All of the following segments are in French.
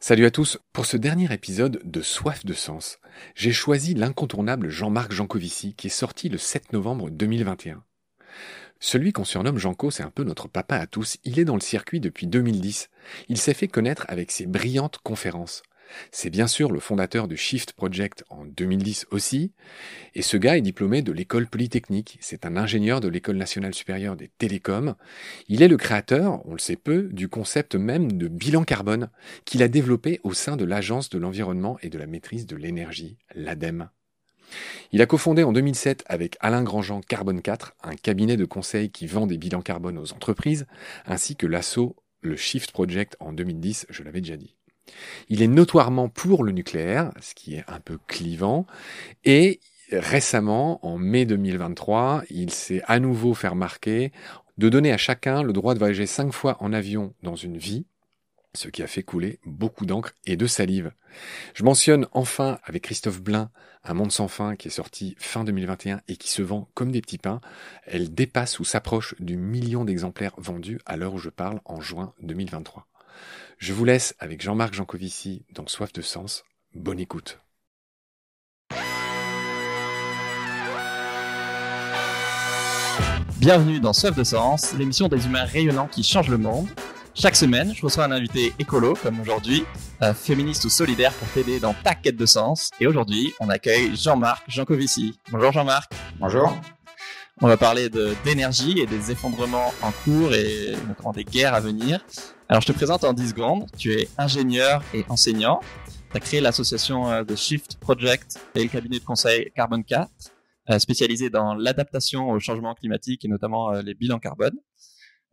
Salut à tous, pour ce dernier épisode de Soif de Sens, j'ai choisi l'incontournable Jean-Marc Jancovici qui est sorti le 7 novembre 2021. Celui qu'on surnomme Janco, c'est un peu notre papa à tous, il est dans le circuit depuis 2010. Il s'est fait connaître avec ses brillantes conférences. C'est bien sûr le fondateur du Shift Project en 2010 aussi, et ce gars est diplômé de l'école polytechnique, c'est un ingénieur de l'école nationale supérieure des télécoms, il est le créateur, on le sait peu, du concept même de bilan carbone, qu'il a développé au sein de l'Agence de l'environnement et de la maîtrise de l'énergie, l'ADEME. Il a cofondé en 2007 avec Alain Grandjean Carbone 4, un cabinet de conseil qui vend des bilans carbone aux entreprises, ainsi que l'assaut, le Shift Project en 2010, je l'avais déjà dit. Il est notoirement pour le nucléaire, ce qui est un peu clivant, et récemment, en mai 2023, il s'est à nouveau fait remarquer de donner à chacun le droit de voyager cinq fois en avion dans une vie, ce qui a fait couler beaucoup d'encre et de salive. Je mentionne enfin avec Christophe Blain Un monde sans fin qui est sorti fin 2021 et qui se vend comme des petits pains. Elle dépasse ou s'approche du million d'exemplaires vendus à l'heure où je parle en juin 2023. Je vous laisse avec Jean-Marc Jancovici dans Soif de Sens. Bonne écoute. Bienvenue dans Soif de Sens, l'émission des humains rayonnants qui changent le monde. Chaque semaine, je reçois un invité écolo, comme aujourd'hui, féministe ou solidaire pour t'aider dans ta quête de sens. Et aujourd'hui, on accueille Jean-Marc Jancovici. Bonjour Jean-Marc. Bonjour. On va parler d'énergie et des effondrements en cours et notamment des guerres à venir. Alors, je te présente en 10 secondes. Tu es ingénieur et enseignant. Tu as créé l'association de Shift Project et le cabinet de conseil Carbon 4, spécialisé dans l'adaptation au changement climatique et notamment les bilans carbone.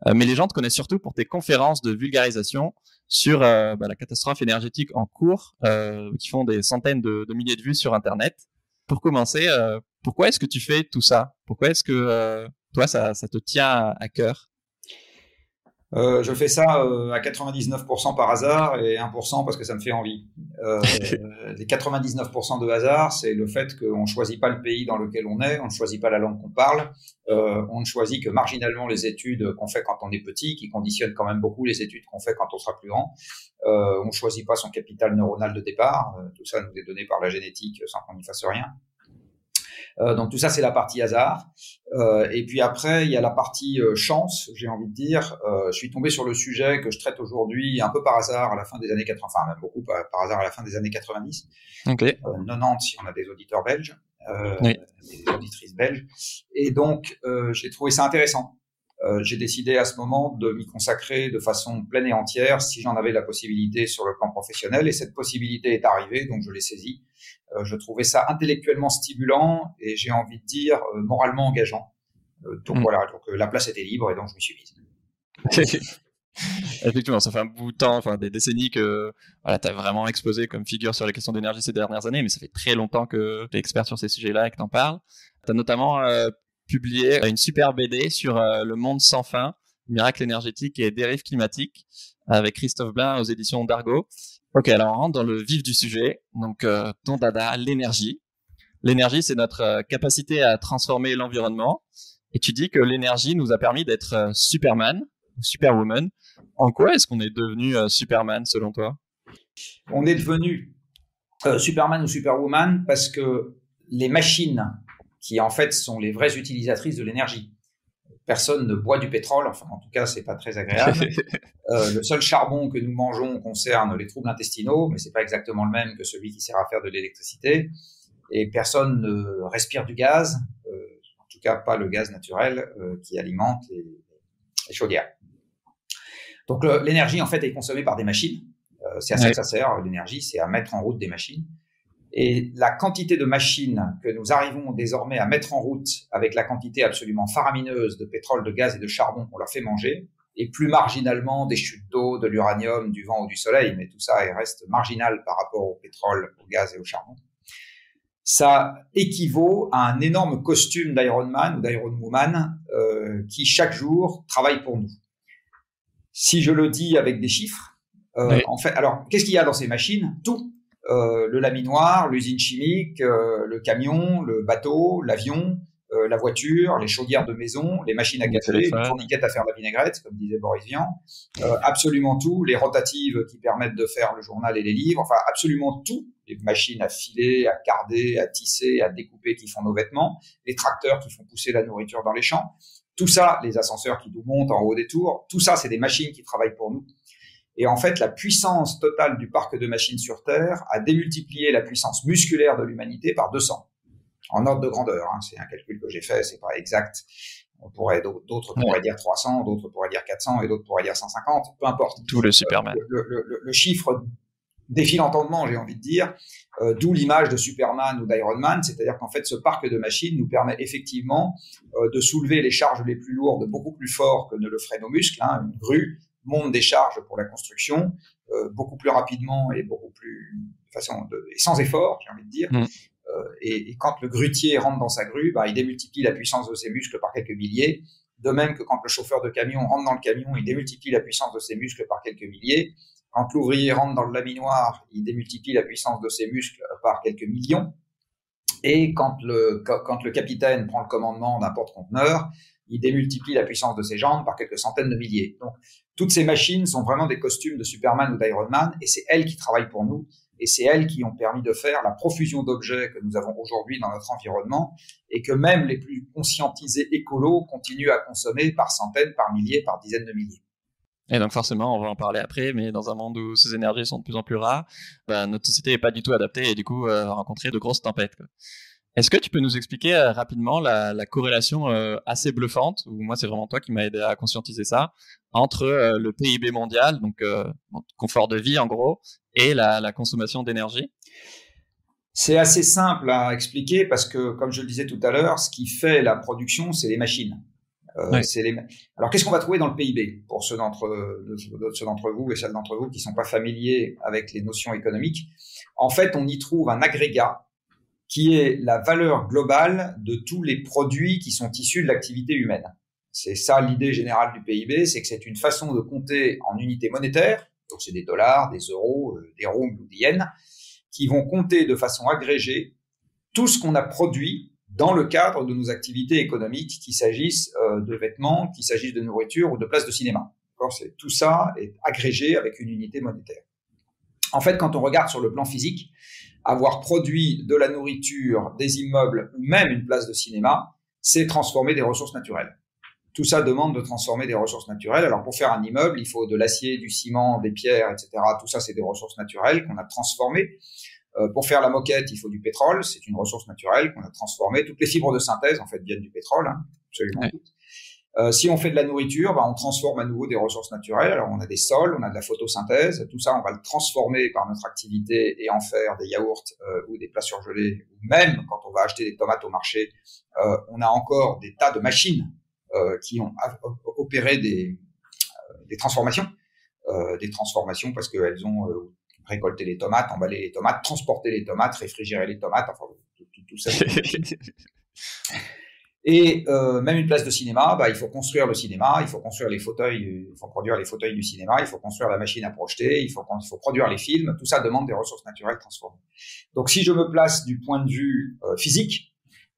Mais les gens te connaissent surtout pour tes conférences de vulgarisation sur bah, la catastrophe énergétique en cours, qui font des centaines de, milliers de vues sur Internet. Pour commencer, pourquoi est-ce que tu fais tout ça? Pourquoi est-ce que toi, ça, ça, te tient à cœur? Euh, je fais ça euh, à 99% par hasard et 1% parce que ça me fait envie. Euh, les 99% de hasard, c'est le fait qu'on ne choisit pas le pays dans lequel on est, on ne choisit pas la langue qu'on parle, euh, on ne choisit que marginalement les études qu'on fait quand on est petit, qui conditionnent quand même beaucoup les études qu'on fait quand on sera plus grand. on ne choisit pas son capital neuronal de départ, tout ça nous est donné par la génétique sans qu'on n'y fasse rien. Euh, donc tout ça, c'est la partie hasard. Euh, et puis après, il y a la partie euh, chance, j'ai envie de dire. je suis tombé sur le sujet que je traite aujourd'hui un peu par hasard à la fin des années 80, enfin même beaucoup par, hasard à la fin des années 90. Okay. 90 si on a des auditeurs belges, des auditrices belges. Et donc, j'ai trouvé ça intéressant. Euh, j'ai décidé à ce moment de m'y consacrer de façon pleine et entière si j'en avais la possibilité sur le plan professionnel. Et cette possibilité est arrivée, donc je l'ai saisie. Euh, je trouvais ça intellectuellement stimulant et j'ai envie de dire euh, moralement engageant. donc mm. voilà, donc la place était libre et donc je m'y suis mise. Effectivement, ça fait un bout de temps, enfin des décennies que voilà, tu as vraiment exposé comme figure sur les questions d'énergie ces dernières années, mais ça fait très longtemps que tu es expert sur ces sujets-là et que tu en parles. Tu as notamment publié une super BD sur euh, le monde sans fin, miracle énergétique et dérive climatique avec Christophe Blain aux éditions d'Argo. Ok, alors on rentre dans le vif du sujet. Donc, euh, ton dada, l'énergie. L'énergie, c'est notre euh, capacité à transformer l'environnement. Et tu dis que l'énergie nous a permis d'être Superman, Superwoman. En quoi est-ce qu'on est devenu Superman selon toi? On est devenu Superman ou Superwoman parce que les machines qui en fait sont les vraies utilisatrices de l'énergie. Personne ne boit du pétrole, enfin en tout cas c'est pas très agréable. euh, le seul charbon que nous mangeons concerne les troubles intestinaux, mais c'est pas exactement le même que celui qui sert à faire de l'électricité. Et personne ne respire du gaz, euh, en tout cas pas le gaz naturel euh, qui alimente les, les chaudières. Donc l'énergie en fait est consommée par des machines. C'est à ça que ça sert. L'énergie, c'est à mettre en route des machines. Et la quantité de machines que nous arrivons désormais à mettre en route avec la quantité absolument faramineuse de pétrole, de gaz et de charbon qu'on leur fait manger, et plus marginalement des chutes d'eau, de l'uranium, du vent ou du soleil, mais tout ça reste marginal par rapport au pétrole, au gaz et au charbon, ça équivaut à un énorme costume d'Iron Man ou d'Iron Woman euh, qui chaque jour travaille pour nous. Si je le dis avec des chiffres, euh, en fait, alors qu'est-ce qu'il y a dans ces machines? Tout le laminoir, l'usine chimique, euh, le camion, le bateau, l'avion, euh, la voiture, les chaudières de maison, les machines à café, les fourniquettes à faire la vinaigrette, comme disait Boris Vian, euh, absolument tout, les rotatives qui permettent de faire le journal et les livres, enfin absolument tout, les machines à filer, à carder, à tisser, à découper qui font nos vêtements, les tracteurs qui font pousser la nourriture dans les champs, tout ça, les ascenseurs qui nous montent en haut des tours, tout ça, c'est des machines qui travaillent pour nous. Et en fait, la puissance totale du parc de machines sur Terre a démultiplié la puissance musculaire de l'humanité par 200 en ordre de grandeur. Hein. C'est un calcul que j'ai fait, c'est pas exact. On pourrait d'autres pourraient dire 300, d'autres pourraient dire 400 et d'autres pourraient dire 150, peu importe. Tout le Superman. Le, le, le, chiffre défie l'entendement, j'ai envie de dire, euh, d'où l'image de Superman ou d'Iron Man, c'est-à-dire qu'en fait ce parc de machines nous permet effectivement euh, de soulever les charges les plus lourdes beaucoup plus fort que ne le feraient nos muscles. Hein. Une grue monte des charges pour la construction euh, beaucoup plus rapidement et beaucoup plus de façon de, et sans effort, j'ai envie de dire. Mm. Euh, et, quand le grutier rentre dans sa grue, bah, il démultiplie la puissance de ses muscles par quelques milliers. De même que quand le chauffeur de camion rentre dans le camion, il démultiplie la puissance de ses muscles par quelques milliers. Quand l'ouvrier rentre dans le laminoir, il démultiplie la puissance de ses muscles par quelques millions. Et quand le, quand le capitaine prend le commandement d'un porte-conteneur, il démultiplie la puissance de ses jambes par quelques centaines de milliers. Donc, toutes ces machines sont vraiment des costumes de Superman ou d'Iron Man, et c'est elles qui travaillent pour nous et c'est elles qui ont permis de faire la profusion d'objets que nous avons aujourd'hui dans notre environnement et que même les plus conscientisés écolos continuent à consommer par centaines, par milliers, par dizaines de milliers. Et donc forcément, on va en parler après, mais dans un monde où ces énergies sont de plus en plus rares, ben, notre société n'est pas du tout adaptée et du coup euh, rencontrer de grosses tempêtes. Est-ce que tu peux nous expliquer euh, rapidement la, la corrélation euh, assez bluffante, ou moi c'est vraiment toi qui m'as aidé à conscientiser ça, entre euh, le PIB mondial, donc confort de vie en gros, et la, la consommation d'énergie? C'est assez simple à expliquer parce que, comme je le disais tout à l'heure, ce qui fait la production, c'est les machines. Les... Alors, qu'est-ce qu'on va trouver dans le PIB pour ceux d'entre vous et celles d'entre vous qui sont pas familiers avec les notions économiques? En fait, on y trouve un agrégat qui est la valeur globale de tous les produits qui sont issus de l'activité humaine. C'est ça l'idée générale du PIB, c'est que c'est une façon de compter en unités monétaires, donc c'est des dollars, des euros, euh, des roubles ou des yens, qui vont compter de façon agrégée tout ce qu'on a produit dans le cadre de nos activités économiques, qu'il s'agisse euh, de vêtements, qu'il s'agisse de nourriture ou de places de cinéma. Tout ça est agrégé avec une unité monétaire. En fait, quand on regarde sur le plan physique, avoir produit de la nourriture, des immeubles ou même une place de cinéma, c'est transformer des ressources naturelles. Tout ça demande de transformer des ressources naturelles. Alors pour faire un immeuble, il faut de l'acier, du ciment, des pierres, etc. Tout ça, c'est des ressources naturelles qu'on a transformées. Euh, pour faire la moquette, il faut du pétrole, c'est une ressource naturelle qu'on a transformée. Toutes les fibres de synthèse, en fait, viennent du pétrole, hein, absolument toutes. Euh, si on fait de la nourriture, bah, on transforme à nouveau des ressources naturelles. Alors on a des sols, on a de la photosynthèse, tout ça on va le transformer par notre activité et en faire des yaourts euh, ou des plats surgelés. Ou même quand on va acheter des tomates au marché, euh, on a encore des tas de machines qui ont opéré des, des transformations, des transformations parce qu'elles ont récolté les tomates, emballé les tomates, transporté les tomates, réfrigéré les tomates, enfin tout ça. Et euh, même une place de cinéma, bah, il faut construire le cinéma, il faut construire les fauteuils, il faut produire les fauteuils du cinéma, il faut construire la machine à projeter, il faut, il faut produire les films. Tout ça demande des ressources naturelles transformées. Donc, si je me place du point de vue euh, physique,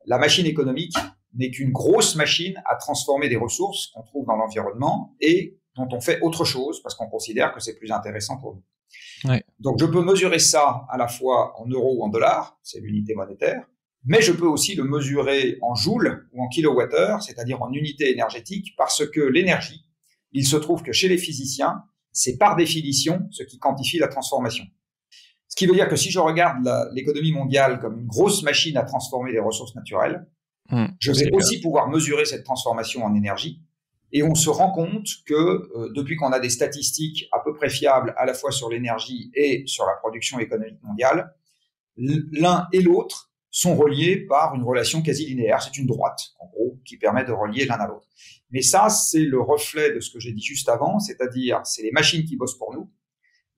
la machine économique n'est qu'une grosse machine à transformer des ressources qu'on trouve dans l'environnement et dont on fait autre chose parce qu'on considère que c'est plus intéressant pour nous. Ouais. Donc, je peux mesurer ça à la fois en euros ou en dollars, c'est l'unité monétaire mais je peux aussi le mesurer en joules ou en kilowattheures, c'est-à-dire en unités énergétiques, parce que l'énergie, il se trouve que chez les physiciens, c'est par définition ce qui quantifie la transformation. Ce qui veut dire que si je regarde l'économie mondiale comme une grosse machine à transformer les ressources naturelles, hmm, je vais aussi pouvoir mesurer cette transformation en énergie. Et on se rend compte que euh, depuis qu'on a des statistiques à peu près fiables à la fois sur l'énergie et sur la production économique mondiale, l'un et l'autre sont reliés par une relation quasi linéaire. C'est une droite, en gros, qui permet de relier l'un à l'autre. Mais ça, c'est le reflet de ce que j'ai dit juste avant, c'est-à-dire c'est les machines qui bossent pour nous.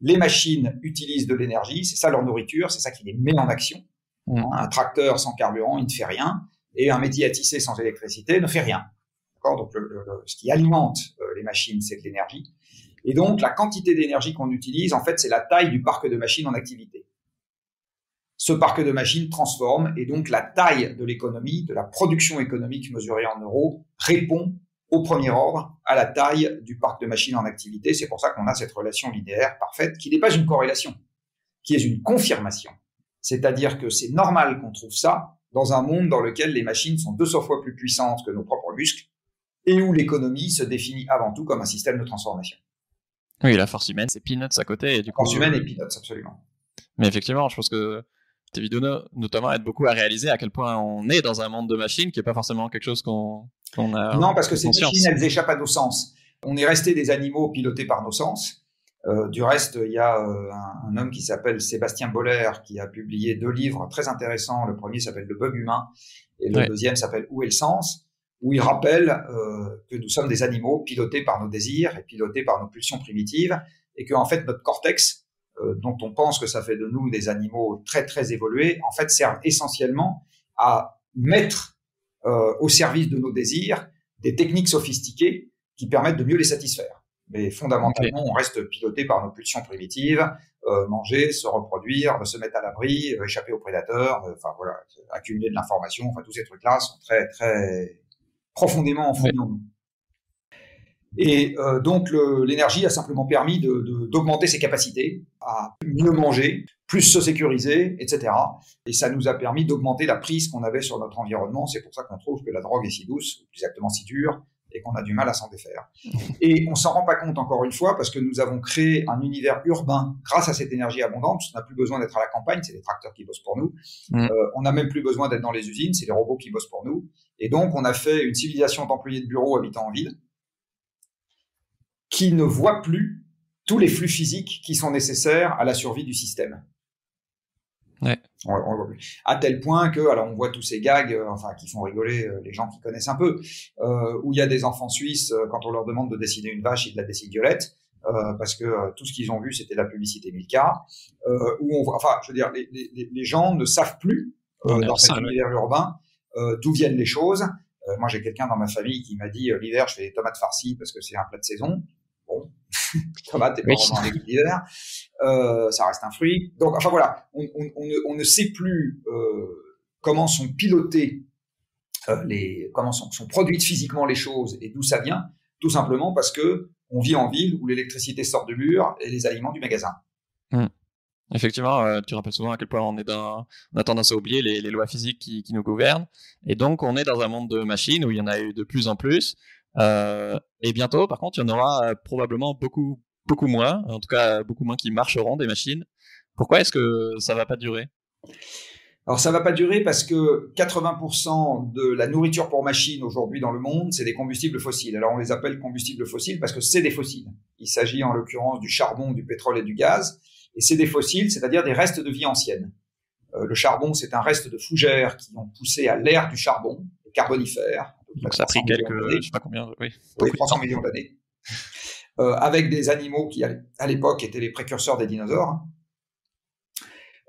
Les machines utilisent de l'énergie, c'est ça leur nourriture, c'est ça qui les met en action. Mmh. Un tracteur sans carburant, il ne fait rien, et un métier à tisser sans électricité ne fait rien. Donc ce qui alimente euh, les machines, c'est de l'énergie. Et donc la quantité d'énergie qu'on utilise, en fait, c'est la taille du parc de machines en activité. Ce parc de machines transforme et donc la taille de l'économie, de la production économique mesurée en euros, répond au premier ordre à la taille du parc de machines en activité. C'est pour ça qu'on a cette relation linéaire parfaite qui n'est pas une corrélation, qui est une confirmation. C'est-à-dire que c'est normal qu'on trouve ça dans un monde dans lequel les machines sont 200 fois plus puissantes que nos propres muscles et où l'économie se définit avant tout comme un système de transformation. Oui, la force humaine, c'est peanuts à côté. Et du force humaine et peanuts, absolument. Mais effectivement, je pense que tes vidéos notamment aident beaucoup à réaliser à quel point on est dans un monde de machines qui n'est pas forcément quelque chose qu'on a. Non, parce que ces machines, elles échappent à nos sens. On est resté des animaux pilotés par nos sens. Euh, du reste, il y a euh, un, homme qui s'appelle Sébastien Boller qui a publié deux livres très intéressants. Le premier s'appelle Le bug humain et le deuxième s'appelle Où est le sens? Où il rappelle euh, que nous sommes des animaux pilotés par nos désirs et pilotés par nos pulsions primitives et que en fait notre cortex dont on pense que ça fait de nous des animaux très très évolués, en fait servent essentiellement à mettre euh, au service de nos désirs des techniques sophistiquées qui permettent de mieux les satisfaire. Mais fondamentalement, on reste piloté par nos pulsions primitives, euh, manger, se reproduire, se mettre à l'abri, euh, échapper aux prédateurs, enfin voilà, accumuler de l'information, enfin tous ces trucs-là sont très très profondément en nous. Et euh, donc l'énergie a simplement permis d'augmenter ses capacités à mieux manger, plus se sécuriser, etc. Et ça nous a permis d'augmenter la prise qu'on avait sur notre environnement. C'est pour ça qu'on trouve que la drogue est si douce, ou plus exactement si dure, et qu'on a du mal à s'en défaire. Et on s'en rend pas compte encore une fois parce que nous avons créé un univers urbain grâce à cette énergie abondante. On n'a plus besoin d'être à la campagne, c'est les tracteurs qui bossent pour nous. Mm. Euh, on n'a même plus besoin d'être dans les usines, c'est les robots qui bossent pour nous. Et donc on a fait une civilisation d'employés de bureau habitant en ville qui ne voit plus tous les flux physiques qui sont nécessaires à la survie du système. Ouais. à tel point que, alors on voit tous ces gags, euh, enfin qui font rigoler euh, les gens qui connaissent un peu, euh, où il y a des enfants suisses quand on leur demande de dessiner une vache, ils la dessinent violette. parce que tout ce qu'ils ont vu c'était la publicité Milka, où on voit, enfin je veux dire, les, les, les gens ne savent plus dans cet univers urbain d'où viennent les choses. moi j'ai quelqu'un dans ma famille qui m'a dit l'hiver je fais des tomates farcies parce que c'est un plat de saison. Bon, tomate et pas vraiment l'hiver. Euh, ça reste un fruit. Donc, enfin voilà, on, on, on, ne, on ne, sait plus euh, comment sont pilotées euh, les, comment sont, sont, produites physiquement les choses et d'où ça vient, tout simplement parce que on vit en ville où l'électricité sort du mur et les aliments du magasin. Mmh. Effectivement, euh, tu rappelles souvent à quel point on est dans, on a tendance à oublier les, les lois physiques qui, qui, nous gouvernent, et donc on est dans un monde de machines où il y en a eu de plus en plus. Euh, et bientôt, par contre, il y en aura euh, probablement beaucoup, beaucoup moins, en tout cas beaucoup moins qui marcheront des machines. Pourquoi est-ce que ça va pas durer? Alors ça va pas durer parce que 80% de la nourriture pour machines aujourd'hui dans le monde, c'est des combustibles fossiles. Alors on les appelle combustibles fossiles parce que c'est des fossiles. Il s'agit en l'occurrence du charbon, du pétrole et du gaz. Et c'est des fossiles, c'est-à-dire des restes de vie ancienne. Euh, le charbon, c'est un reste de fougères qui ont poussé à l'ère du charbon, le carbonifère, donc ça a pris quelques, je sais pas combien, oui. 300 millions d'années. Euh, avec des animaux qui, à l'époque, étaient les précurseurs des dinosaures.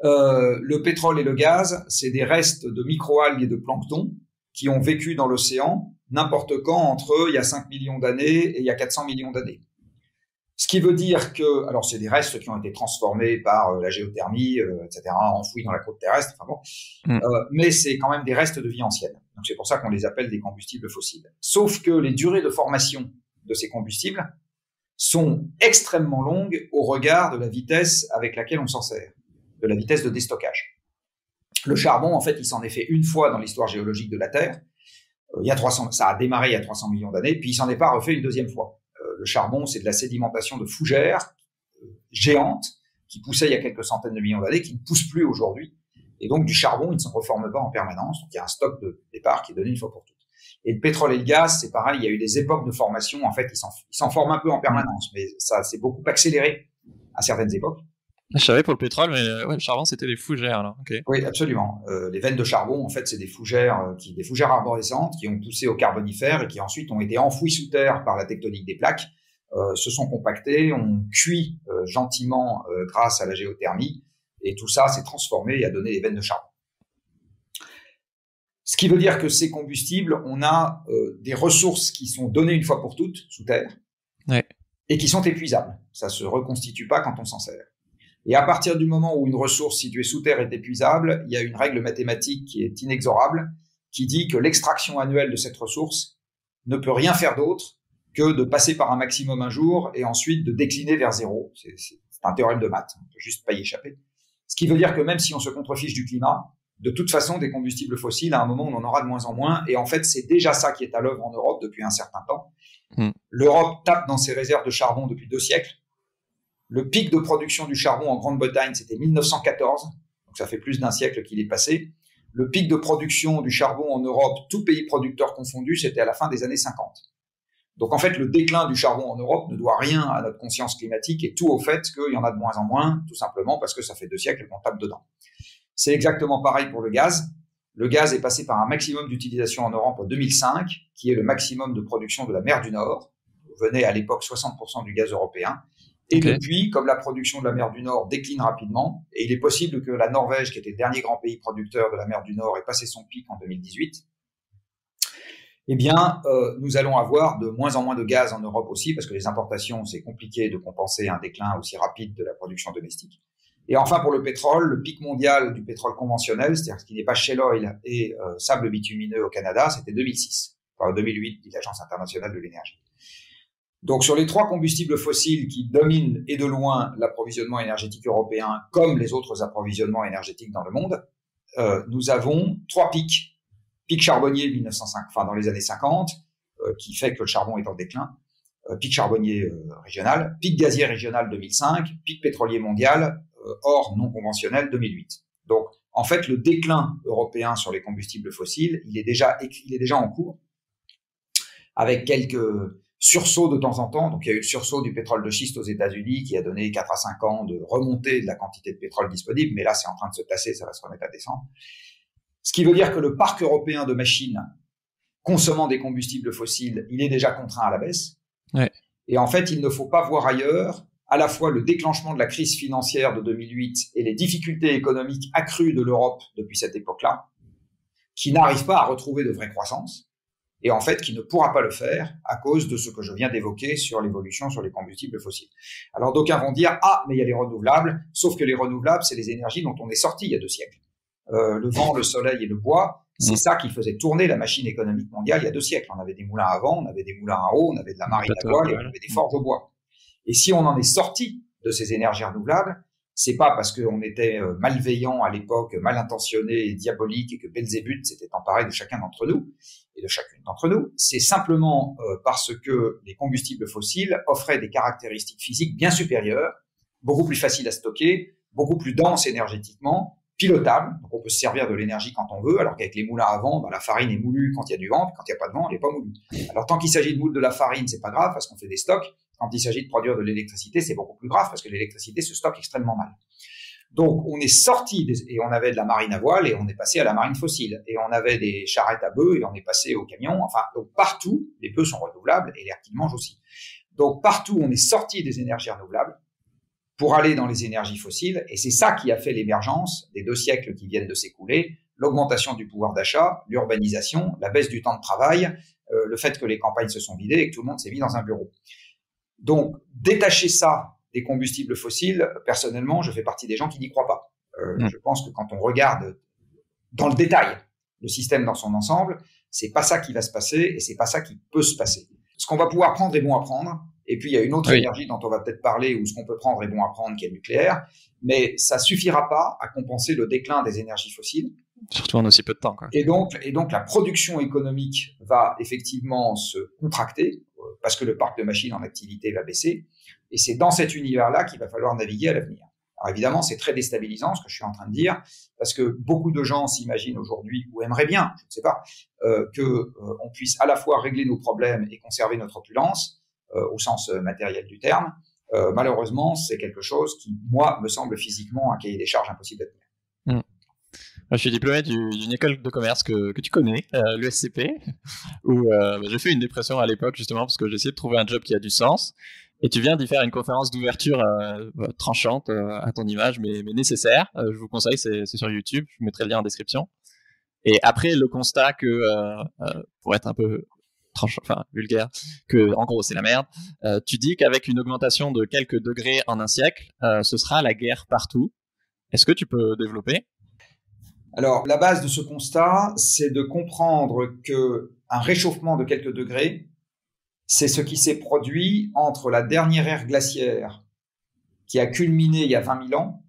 Euh, le pétrole et le gaz, c'est des restes de microalgues et de plancton qui ont vécu dans l'océan n'importe quand entre il y a 5 millions d'années et il y a 400 millions d'années. Ce qui veut dire que, alors c'est des restes qui ont été transformés par euh, la géothermie, euh, etc., enfouis dans la côte terrestre, enfin bon, mm. euh, mais c'est quand même des restes de vie ancienne. Donc c'est pour ça qu'on les appelle des combustibles fossiles. Sauf que les durées de formation de ces combustibles sont extrêmement longues au regard de la vitesse avec laquelle on s'en sert, de la vitesse de déstockage. Le charbon, en fait, il s'en est fait une fois dans l'histoire géologique de la Terre. il y a 300, ça a démarré il y a 300 millions d'années, puis il s'en est pas refait une deuxième fois le charbon, c'est de la sédimentation de fougères euh, géantes qui poussaient il y a quelques centaines de millions d'années, qui ne poussent plus aujourd'hui. Et donc, du charbon, il ne se reforme pas en permanence. Donc, il y a un stock de départ qui est donné une fois pour toutes. Et le pétrole et le gaz, c'est pareil. Il y a eu des époques de formation. En fait, ils s'en forment un peu en permanence, mais ça s'est beaucoup accéléré à certaines époques. Je savais pour le pétrole, mais euh, ouais, le charbon, c'était des fougères, alors. Oui, absolument. Euh, les veines de charbon, en fait, c'est des fougères, euh, qui, des fougères arborescentes qui ont poussé au carbonifère et qui ensuite ont été enfouies sous terre par la tectonique des plaques, euh, se sont compactées, ont cuit euh, gentiment grâce à la géothermie, et tout ça s'est transformé et a donné des veines de charbon. Ce qui veut dire que ces combustibles, on a des ressources qui sont données une fois pour toutes sous terre, ouais. et qui sont épuisables. Ça se reconstitue pas quand on s'en sert. Et à partir du moment où une ressource située sous terre est épuisable, il y a une règle mathématique qui est inexorable, qui dit que l'extraction annuelle de cette ressource ne peut rien faire d'autre que de passer par un maximum un jour et ensuite de décliner vers zéro. C'est un théorème de maths, on peut juste pas y échapper. Ce qui veut dire que même si on se contrefiche du climat, de toute façon, des combustibles fossiles, à un moment, on en aura de moins en moins. Et en fait, c'est déjà ça qui est à l'œuvre en Europe depuis un certain temps. Hmm. L'Europe tape dans ses réserves de charbon depuis deux siècles. Le pic de production du charbon en Grande-Bretagne, c'était 1914, donc ça fait plus d'un siècle qu'il est passé. Le pic de production du charbon en Europe, tout pays producteur confondu, c'était à la fin des années 50. Donc en fait, le déclin du charbon en Europe ne doit rien à notre conscience climatique et tout au fait qu'il y en a de moins en moins, tout simplement parce que ça fait deux siècles qu'on tape dedans. C'est exactement pareil pour le gaz. Le gaz est passé par un maximum d'utilisation en Europe en 2005, qui est le maximum de production de la mer du Nord. Venait à l'époque 60% du gaz européen. Et depuis, comme la production de la mer du Nord décline rapidement, et il est possible que la Norvège, qui était le dernier grand pays producteur de la mer du Nord, ait passé son pic en 2018, eh bien, euh, nous allons avoir de moins en moins de gaz en Europe aussi, parce que les importations, c'est compliqué de compenser un déclin aussi rapide de la production domestique. Et enfin, pour le pétrole, le pic mondial du pétrole conventionnel, c'est-à-dire ce qui n'est pas shale oil et euh, sable bitumineux au Canada, c'était 2006, enfin 2008, dit l'Agence internationale de l'énergie. Donc sur les trois combustibles fossiles qui dominent et de loin l'approvisionnement énergétique européen, comme les autres approvisionnements énergétiques dans le monde, euh, nous avons trois pics. Pic charbonnier 1905, enfin dans les années 50, euh, qui fait que le charbon est en déclin. Euh, pic charbonnier euh, régional, pic gazier régional 2005, pic pétrolier mondial hors non conventionnel 2008. Donc en fait, le déclin européen sur les combustibles fossiles, il est déjà, il est déjà en cours, avec quelques sursaut de temps en temps. Donc il y a eu le sursaut du pétrole de schiste aux États-Unis qui a donné 4 à 5 ans de remontée de la quantité de pétrole disponible, mais là c'est en train de se tasser, ça va se remettre à descendre. Ce qui veut dire que le parc européen de machines consommant des combustibles fossiles, il est déjà contraint à la baisse. Ouais. Et en fait, il ne faut pas voir ailleurs à la fois le déclenchement de la crise financière de 2008 et les difficultés économiques accrues de l'Europe depuis cette époque-là, qui n'arrivent pas à retrouver de vraie croissance et en fait qui ne pourra pas le faire à cause de ce que je viens d'évoquer sur l'évolution sur les combustibles fossiles. Alors d'aucuns vont dire ah mais il y a les renouvelables, sauf que les renouvelables c'est les énergies dont on est sorti il y a deux siècles. Euh, le vent, le soleil et le bois, c'est mmh. ça qui faisait tourner la machine économique mondiale il y a deux siècles. On avait des moulins à vent, on avait des moulins à eau, on avait de la marine à voile et on avait des forges au bois. Et si on en est sorti de ces énergies renouvelables, c'est pas parce qu'on était euh, malveillant à l'époque, mal intentionné et diabolique et que Belzébuth s'était emparé de chacun d'entre nous et de chacune d'entre nous. C'est simplement euh, parce que les combustibles fossiles offraient des caractéristiques physiques bien supérieures, beaucoup plus faciles à stocker, beaucoup plus denses énergétiquement, pilotables. Donc on peut se servir de l'énergie quand on veut, alors qu'avec les moulins à vent, bah, la farine est moulue quand il y a du vent, quand il n'y a pas de vent, elle n'est pas moulue. Alors tant qu'il s'agit de moudre de la farine, c'est pas grave parce qu'on fait des stocks. Quand il s'agit de produire de l'électricité, c'est beaucoup plus grave parce que l'électricité se stocke extrêmement mal. Donc, on est sorti et on avait de la marine à voile et on est passé à la marine fossile. Et on avait des charrettes à bœufs et on est passé au camion. Enfin, donc partout, les bœufs sont renouvelables et l'air qu'ils mangent aussi. Donc, partout, on est sorti des énergies renouvelables pour aller dans les énergies fossiles. Et c'est ça qui a fait l'émergence des deux siècles qui viennent de s'écouler, l'augmentation du pouvoir d'achat, l'urbanisation, la baisse du temps de travail, euh, le fait que les campagnes se sont vidées et que tout le monde s'est mis dans un bureau. Donc, détacher ça des combustibles fossiles, personnellement, je fais partie des gens qui n'y croient pas. Euh, mm. Je pense que quand on regarde dans le détail le système dans son ensemble, c'est pas ça qui va se passer et c'est pas ça qui peut se passer. Ce qu'on va pouvoir prendre est bon à prendre. Et puis il y a une autre énergie dont on va peut-être parler ou ce qu'on peut prendre est bon à prendre qui est le nucléaire, mais ça suffira pas à compenser le déclin des énergies fossiles. Surtout en aussi peu de temps. Quoi. Et donc, et donc la production économique va effectivement se contracter parce que le parc de machines en activité va baisser. Et c'est dans cet univers-là qu'il va falloir naviguer à l'avenir. Alors évidemment, c'est très déstabilisant ce que je suis en train de dire, parce que beaucoup de gens s'imaginent aujourd'hui ou aimeraient bien, je ne sais pas, euh, que euh, on puisse à la fois régler nos problèmes et conserver notre opulence euh, au sens euh, matériel du terme. Malheureusement, c'est quelque chose qui, moi, me semble physiquement un cahier des charges impossible à tenir. Je suis diplômé d'une école de commerce que, tu connais, euh, l'USCP, où euh, j'ai fait une dépression à l'époque justement parce que j'essayais de trouver un job qui a du sens. Et tu viens d'y faire une conférence d'ouverture euh, bah, tranchante à ton image, mais, nécessaire. je vous conseille, c'est sur YouTube. Je vous mettrai le lien en description. Et après le constat que, pour être un peu enfin vulgaire, que en gros c'est la merde. Euh, tu dis qu'avec une augmentation de quelques degrés en un siècle, euh, ce sera la guerre partout. Est-ce que tu peux développer? Alors la base de ce constat, c'est de comprendre que un réchauffement de quelques degrés, c'est ce qui s'est produit entre la dernière ère glaciaire qui a culminé il y a 20 000 ans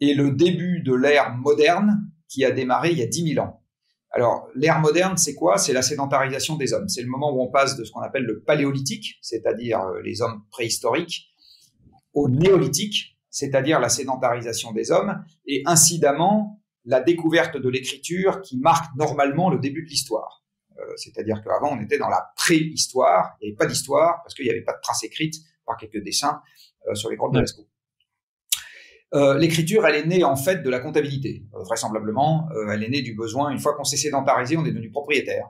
et le début de l'ère moderne qui a démarré il y a 10 000 ans. Alors, l'ère moderne, c'est quoi? C'est la sédentarisation des hommes. C'est le moment où on passe de ce qu'on appelle le paléolithique, c'est-à-dire euh, les hommes préhistoriques, au néolithique, c'est-à-dire la sédentarisation des hommes, et incidemment la découverte de l'écriture qui marque normalement le début de l'histoire. Euh, c'est-à-dire qu'avant, on était dans la préhistoire, il n'y avait pas d'histoire, parce qu'il n'y avait pas de traces écrites, par quelques dessins euh, sur les grottes de Lascaux. Euh, l'écriture, elle est née en fait de la comptabilité. Vraisemblablement, elle est née du besoin. Une fois qu'on s'est sédentarisé, on est devenu propriétaire.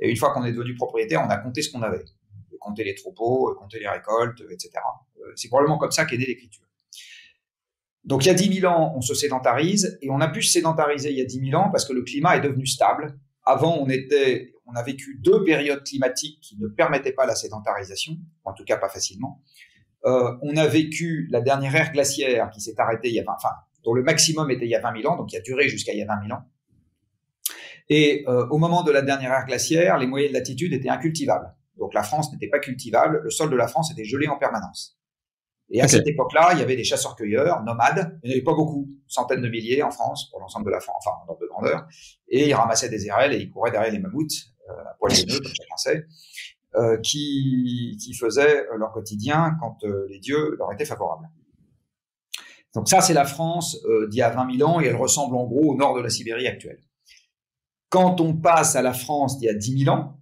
Et une fois qu'on est devenu propriétaire, on a compté ce qu'on avait. Compter les troupeaux, compter les récoltes, etc. C'est probablement comme ça qu'est née l'écriture. Donc il y a 10 000 ans, on se sédentarise et on a pu se sédentariser il y a 10 000 ans parce que le climat est devenu stable. Avant, on était, on a vécu deux périodes climatiques qui ne permettaient pas la sédentarisation, en tout cas pas facilement. Euh, on a vécu la dernière ère glaciaire qui s'est arrêtée il y a 20, enfin, dont le maximum était il y a 20 000 ans, donc qui a duré jusqu'à il y a 20 000 ans. Et euh, au moment de la dernière ère glaciaire, les moyennes latitudes étaient incultivables. Donc la France n'était pas cultivable, le sol de la France était gelé en permanence. Et à cette époque-là, il y avait des chasseurs-cueilleurs nomades. Il n'y en avait pas beaucoup, centaines de milliers en France, pour l'ensemble de la France, enfin, en de grandeur. Et ils ramassaient des érelles et ils couraient derrière les mammouths, euh, à poil comme chacun sait. Euh, qui, qui, faisaient leur quotidien quand euh, les dieux leur étaient favorables. Donc ça, c'est la France euh, d'il y a 20 000 ans et elle ressemble en gros au nord de la Sibérie actuelle. Quand on passe à la France d'il y a 10 000 ans,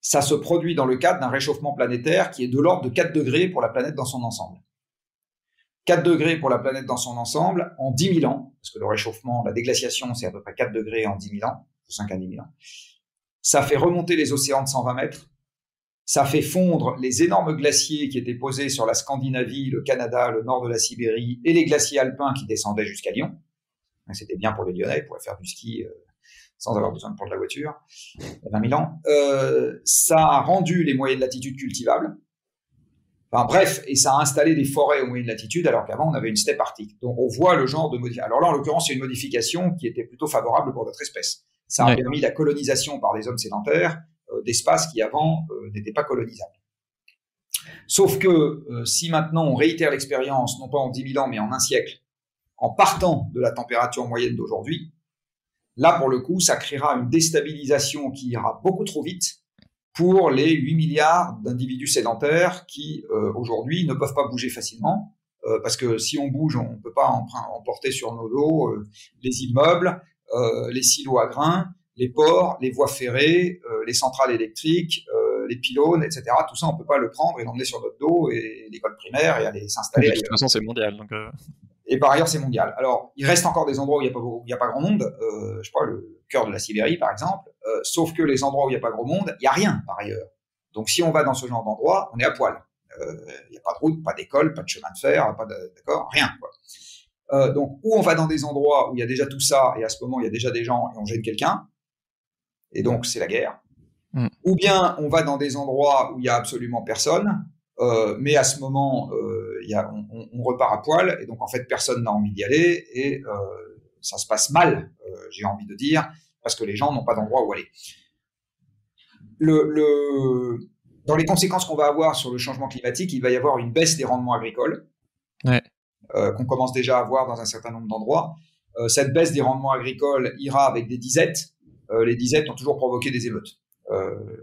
ça se produit dans le cadre d'un réchauffement planétaire qui est de l'ordre de 4 degrés pour la planète dans son ensemble. 4 degrés pour la planète dans son ensemble en 10 000 ans, parce que le réchauffement, la déglaciation, c'est à peu près 4 degrés en 10 000 ans, 5 à 10 000 ans ça fait remonter les océans de 120 mètres, ça fait fondre les énormes glaciers qui étaient posés sur la Scandinavie, le Canada, le nord de la Sibérie et les glaciers alpins qui descendaient jusqu'à Lyon. C'était bien pour les Lyonnais, ils pourraient faire du ski euh, sans avoir besoin de prendre la voiture, il y a 20 000 ans. Euh, ça a rendu les moyennes latitudes cultivables. Enfin bref, et ça a installé des forêts aux moyennes latitudes alors qu'avant on avait une steppe arctique. Donc on voit le genre de modification. Alors là, en l'occurrence, c'est une modification qui était plutôt favorable pour notre espèce. Ça a permis la colonisation par des hommes sédentaires euh, d'espaces qui avant euh, n'étaient pas colonisables. Sauf que euh, si maintenant on réitère l'expérience, non pas en 10 000 ans, mais en un siècle, en partant de la température moyenne d'aujourd'hui, là pour le coup, ça créera une déstabilisation qui ira beaucoup trop vite pour les 8 milliards d'individus sédentaires qui aujourd'hui ne peuvent pas bouger facilement. parce que si on bouge, on ne peut pas emporter sur nos dos les immeubles, euh, les silos à grains, les ports, les voies ferrées, euh, les centrales électriques, euh, les pylônes, etc. Tout ça, on peut pas le prendre et l'emmener sur notre dos et l'école primaire et aller s'installer. De toute façon, c'est mondial. Donc Et par ailleurs, c'est mondial. Alors, il reste encore des endroits où il n'y a, pas, a pas grand monde. Euh, je crois le cœur de la Sibérie, par exemple. Euh, sauf que les endroits où il n'y a pas grand monde, il n'y a rien par ailleurs. Donc, si on va dans ce genre d'endroit, on est à poil. Il n'y a pas de route, pas d'école, pas de chemin de fer, pas d'accord, rien. Quoi. Euh, donc, ou on va dans des endroits où il y a déjà tout ça, et à ce moment, il y a déjà des gens, et on gêne quelqu'un, et donc c'est la guerre. Mm. Ou bien on va dans des endroits où il y a absolument personne, euh, mais à ce moment, euh, y a, on, on, repart à poil, et donc en fait, personne n'a envie d'y aller, et euh, ça se passe mal, euh, j'ai envie de dire, parce que les gens n'ont pas d'endroit où aller. Le, le, dans les conséquences qu'on va avoir sur le changement climatique, il va y avoir une baisse des rendements agricoles. Ouais. Euh, qu'on commence déjà à voir dans un certain nombre d'endroits. Euh, cette baisse des rendements agricoles ira avec des disettes. Euh, les disettes ont toujours provoqué des émeutes.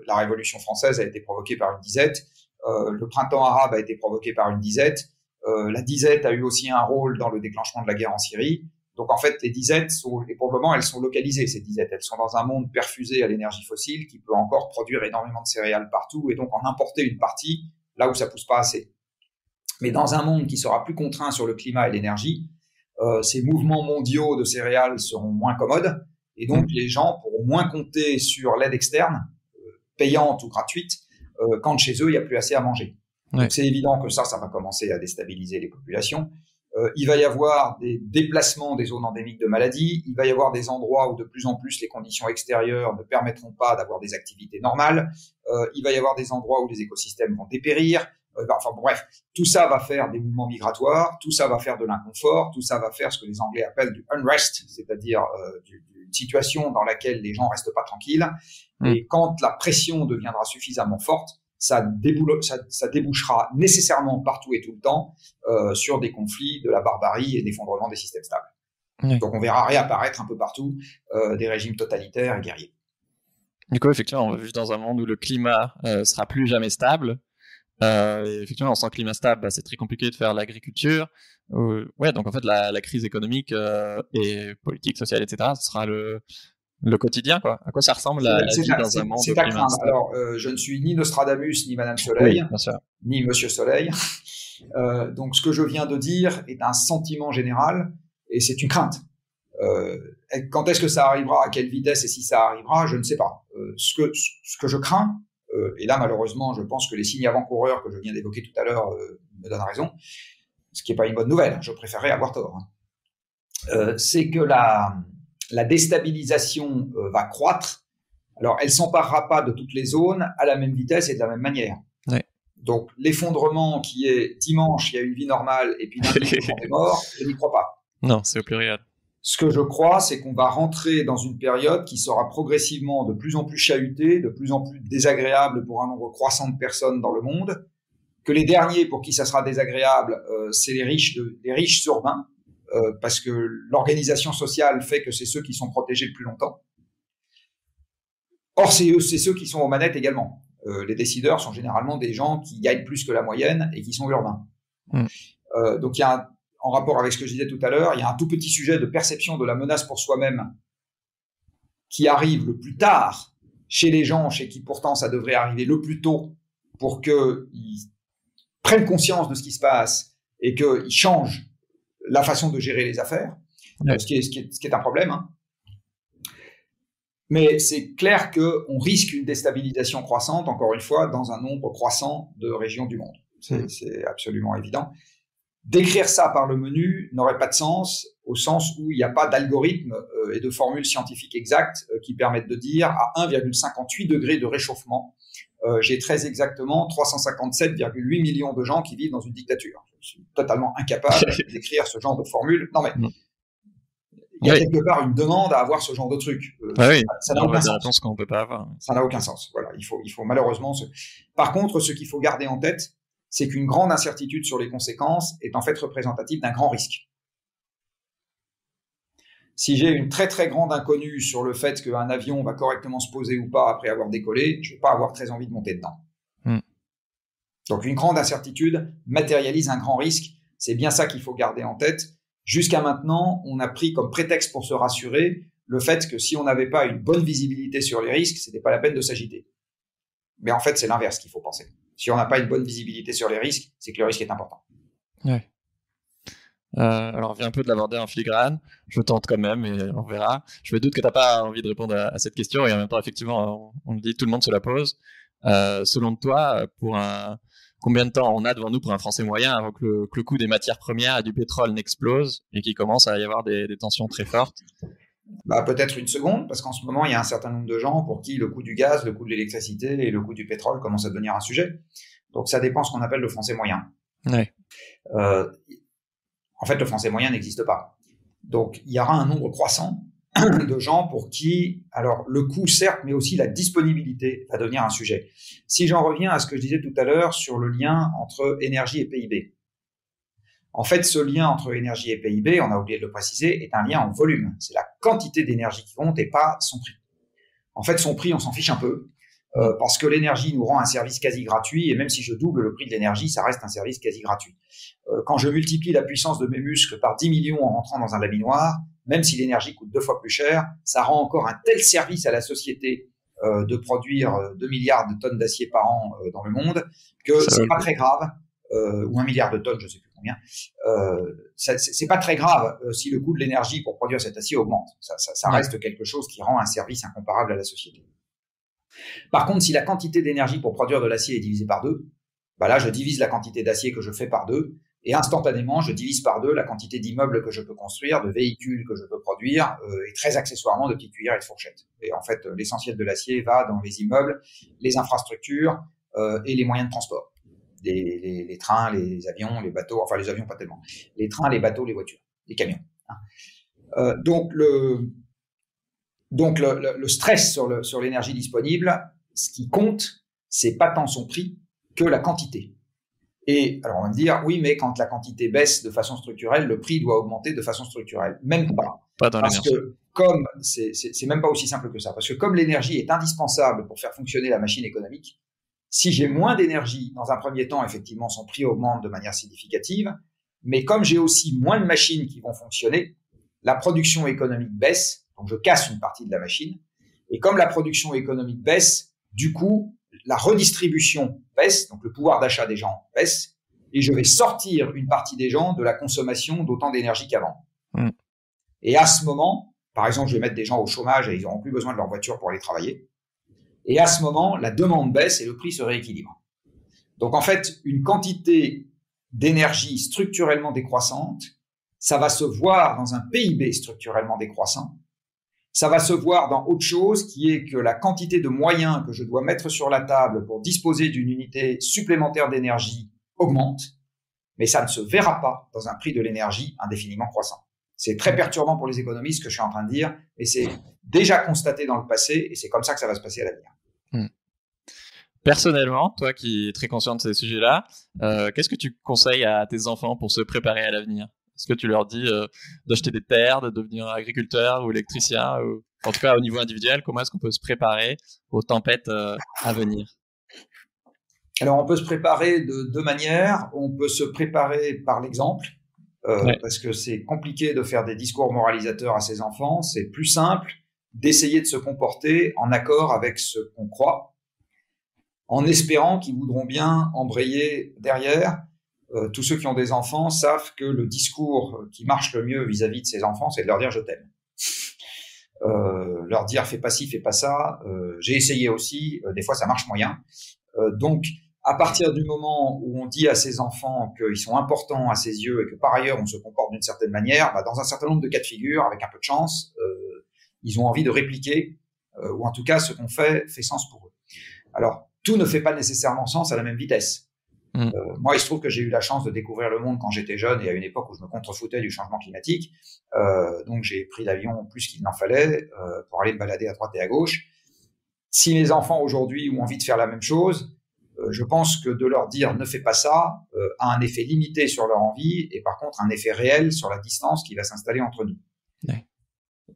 la Révolution française a été provoquée par une disette. Le printemps arabe a été provoqué par une disette. la disette a eu aussi un rôle dans le déclenchement de la guerre en Syrie. Donc en fait, les disettes sont, et pour le moment, elles sont localisées, ces disettes. Elles sont dans un monde perfusé à l'énergie fossile qui peut encore produire énormément de céréales partout et donc en importer une partie là où ça pousse pas assez. Mais dans un monde qui sera plus contraint sur le climat et l'énergie, euh, ces mouvements mondiaux de céréales seront moins commodes et donc mm. les gens pourront moins compter sur l'aide externe, euh, payante ou gratuite, euh, quand chez eux il n'y a plus assez à manger. C'est évident que ça, ça va commencer à déstabiliser les populations. euh, il va y avoir des déplacements des zones endémiques de maladies, il va y avoir des endroits où de plus en plus les conditions extérieures ne permettront pas d'avoir des activités normales, euh, il va y avoir des endroits où les écosystèmes vont dépérir, euh, enfin bref, tout ça va faire des mouvements migratoires, tout ça va faire de l'inconfort, tout ça va faire ce que les Anglais appellent du unrest, c'est-à-dire euh, une situation dans laquelle les gens restent pas tranquilles. Mm. Et quand la pression deviendra suffisamment forte, ça, ça, ça, débouchera nécessairement partout et tout le temps euh, sur des conflits, de la barbarie et l'effondrement des systèmes stables. Donc on verra réapparaître un peu partout euh, des régimes totalitaires et guerriers. Du coup, effectivement, on va vivre dans un monde où le climat euh, sera plus jamais stable. Euh, effectivement, sans climat stable, bah, c'est très compliqué de faire l'agriculture. Ouais, donc en fait, la, la crise économique et politique, sociale, etc., ce sera le, le quotidien, quoi. À quoi ça ressemble la, la vie dans un monde C'est à craindre. Alors, euh, je ne suis ni Nostradamus, ni Madame Soleil, ni Monsieur Soleil. Euh, donc, ce que je viens de dire est un sentiment général et c'est une crainte. Euh, quand est-ce que ça arrivera, à quelle vitesse et si ça arrivera, je ne sais pas. Ce, que, ce que je crains, et là malheureusement, je pense que les signes avant-coureurs que je viens d'évoquer tout à l'heure me donnent raison, ce qui n'est pas une bonne nouvelle. Je préférerais avoir tort. Hein. c'est que la, la déstabilisation euh, va croître. Alors, elle s'emparera pas de toutes les zones à la même vitesse et de la même manière. Donc, l'effondrement qui est dimanche, il y a une vie normale, et puis lundi, on est mort, je n'y crois pas. Non, c'est au pluriel. Ce que je crois, c'est qu'on va rentrer dans une période qui sera progressivement de plus en plus chahutée, de plus en plus désagréable pour un nombre croissant de personnes dans le monde, que les derniers pour qui ça sera désagréable, euh, c'est les riches, de, les riches urbains, euh, parce que l'organisation sociale fait que c'est ceux qui sont protégés le plus longtemps. Or, c'est c'est ceux qui sont aux manettes également. Euh, les décideurs sont généralement des gens qui gagnent plus que la moyenne et qui sont urbains. Mm. Euh, donc, il y a un, en rapport avec ce que je disais tout à l'heure, il y a un tout petit sujet de perception de la menace pour soi-même qui arrive le plus tard chez les gens, chez qui pourtant ça devrait arriver le plus tôt pour qu'ils prennent conscience de ce qui se passe et qu'ils changent la façon de gérer les affaires, ce, qui est, ce, qui est, ce, qui est, un problème. Hein. Mais c'est clair qu'on risque une déstabilisation croissante, encore une fois, dans un nombre croissant de régions du monde. C'est absolument évident. Décrire ça par le menu n'aurait pas de sens au sens où il n'y a pas d'algorithme euh, et de formule scientifique exacte euh, qui permettent de dire à 1,58 degrés de réchauffement, euh, j'ai très exactement 357,8 millions de gens qui vivent dans une dictature. Je suis totalement incapable d'écrire ce genre de formule. Non mais il y a oui. quelque part une demande à avoir ce genre de truc. Euh, ah oui. Ça n'a aucun sens. qu'on peut pas avoir. Ça n'a aucun sens. Voilà, il faut, il faut malheureusement. Se... Par contre, ce qu'il faut garder en tête, c'est qu'une grande incertitude sur les conséquences est en fait représentative d'un grand risque. Si j'ai une très très grande inconnue sur le fait qu'un avion va correctement se poser ou pas après avoir décollé, je vais pas avoir très envie de monter dedans. Hmm. Donc une grande incertitude matérialise un grand risque. C'est bien ça qu'il faut garder en tête. Jusqu'à maintenant, on a pris comme prétexte pour se rassurer le fait que si on n'avait pas une bonne visibilité sur les risques, c'était pas la peine de s'agiter. Mais en fait, c'est l'inverse qu'il faut penser. Si on n'a pas une bonne visibilité sur les risques, c'est que le risque est important. Ouais. Euh, alors, on vient un peu de l'aborder en filigrane. Je tente quand même et on verra. Je me doute que tu n'as pas envie de répondre à, à, cette question et en même temps, effectivement, on, le dit, tout le monde se la pose. Euh, selon toi, pour un, combien de temps on a devant nous pour un Français moyen avant que le, que le coût des matières premières et du pétrole n'explose et qu'il commence à y avoir des, des tensions très fortes? Bah, Peut-être une seconde, parce qu'en ce moment, il y a un certain nombre de gens pour qui le coût du gaz, le coût de l'électricité et le coût du pétrole commencent à devenir un sujet. Donc ça dépend ce qu'on appelle le Français moyen. Ouais. Euh, en fait, le Français moyen n'existe pas. Donc il y aura un nombre croissant de gens pour qui, alors le coût certes, mais aussi la disponibilité va devenir un sujet. Si j'en reviens à ce que je disais tout à l'heure sur le lien entre énergie et PIB. En fait, ce lien entre énergie et PIB, on a oublié de le préciser, est un lien en volume. C'est la quantité d'énergie qui compte et pas son prix. En fait, son prix, on s'en fiche un peu. Euh, parce que l'énergie nous rend un service quasi gratuit, et même si je double le prix de l'énergie, ça reste un service quasi gratuit. Euh, quand je multiplie la puissance de mes muscles par 10 millions en rentrant dans un labinoir, même si l'énergie coûte deux fois plus cher, ça rend encore un tel service à la société euh, de produire 2 euh, milliards de tonnes d'acier par an euh, dans le monde que c'est pas très grave, euh, ou un milliard de tonnes, je sais plus combien. c'est pas très grave si le coût de l'énergie pour produire cet acier augmente. Ça, ça, ça reste quelque chose qui rend un service incomparable à la société. Par contre, si la quantité d'énergie pour produire de l'acier est divisée par deux, bah là, je divise la quantité d'acier que je fais par deux et instantanément, je divise par deux la quantité d'immeubles que je peux construire, de véhicules que je peux produire, et très accessoirement de petites cuillères et de fourchettes. Et en fait, l'essentiel de l'acier va dans les immeubles, les infrastructures et les moyens de transport. Les, les, trains, les avions, les bateaux, enfin les avions pas tellement, les trains, les bateaux, les voitures, les camions. Hein. donc le, donc le, le, stress sur l'énergie sur disponible, ce qui compte, c'est pas tant son prix que la quantité. Et alors on va me dire, oui, mais quand la quantité baisse de façon structurelle, le prix doit augmenter de façon structurelle. Même pas. Pas dans Parce que comme c'est même pas aussi simple que ça, parce que comme l'énergie est indispensable pour faire fonctionner la machine économique, si j'ai moins d'énergie, dans un premier temps, effectivement, son prix augmente de manière significative. Mais comme j'ai aussi moins de machines qui vont fonctionner, la production économique baisse, donc je casse une partie de la machine. Et comme la production économique baisse, du coup, la redistribution baisse, donc le pouvoir d'achat des gens baisse, et je vais sortir une partie des gens de la consommation d'autant d'énergie qu'avant. Mm. Et à ce moment, par exemple, je vais mettre des gens au chômage et ils n'auront plus besoin de leur voiture pour aller travailler. Et à ce moment, la demande baisse et le prix se rééquilibre. Donc en fait, une quantité d'énergie structurellement décroissante, ça va se voir dans un PIB structurellement décroissant, ça va se voir dans autre chose qui est que la quantité de moyens que je dois mettre sur la table pour disposer d'une unité supplémentaire d'énergie augmente, mais ça ne se verra pas dans un prix de l'énergie indéfiniment croissant. C'est très perturbant pour les économistes ce que je suis en train de dire, mais c'est déjà constaté dans le passé et c'est comme ça que ça va se passer à l'avenir. Hmm. Personnellement, toi qui es très conscient de ces sujets-là, euh, qu'est-ce que tu conseilles à tes enfants pour se préparer à l'avenir? Est-ce que tu leur dis euh, d'acheter des terres, de devenir agriculteur ou électricien ou, En tout cas, au niveau individuel, comment est-ce qu'on peut se préparer aux tempêtes euh, à venir? Alors, on peut se préparer de deux manières. On peut se préparer par l'exemple, euh, parce que c'est compliqué de faire des discours moralisateurs à ses enfants. C'est plus simple d'essayer de se comporter en accord avec ce qu'on croit, en espérant qu'ils voudront bien embrayer derrière euh, tous ceux qui ont des enfants savent que le discours qui marche le mieux vis-à-vis de ses enfants, c'est de leur dire je t'aime. Euh, leur dire fais pas ci, fais pas ça. Euh, j'ai essayé aussi, des fois ça marche moyen. donc à partir du moment où on dit à ses enfants qu'ils sont importants à ses yeux et que par ailleurs on se comporte d'une certaine manière, bah, dans un certain nombre de cas de figure, avec un peu de chance, ils ont envie de répliquer, ou en tout cas ce qu'on fait fait sens pour eux. Alors tout ne fait pas nécessairement sens à la même vitesse. Mm. Euh, moi, il se trouve que j'ai eu la chance de découvrir le monde quand j'étais jeune et à une époque où je me contrefoutais du changement climatique. Euh, donc, j'ai pris l'avion plus qu'il n'en fallait euh, pour aller me balader à droite et à gauche. Si les enfants aujourd'hui ont envie de faire la même chose, je pense que de leur dire ne fais pas ça a un effet limité sur leur envie et par contre un effet réel sur la distance qui va s'installer entre nous.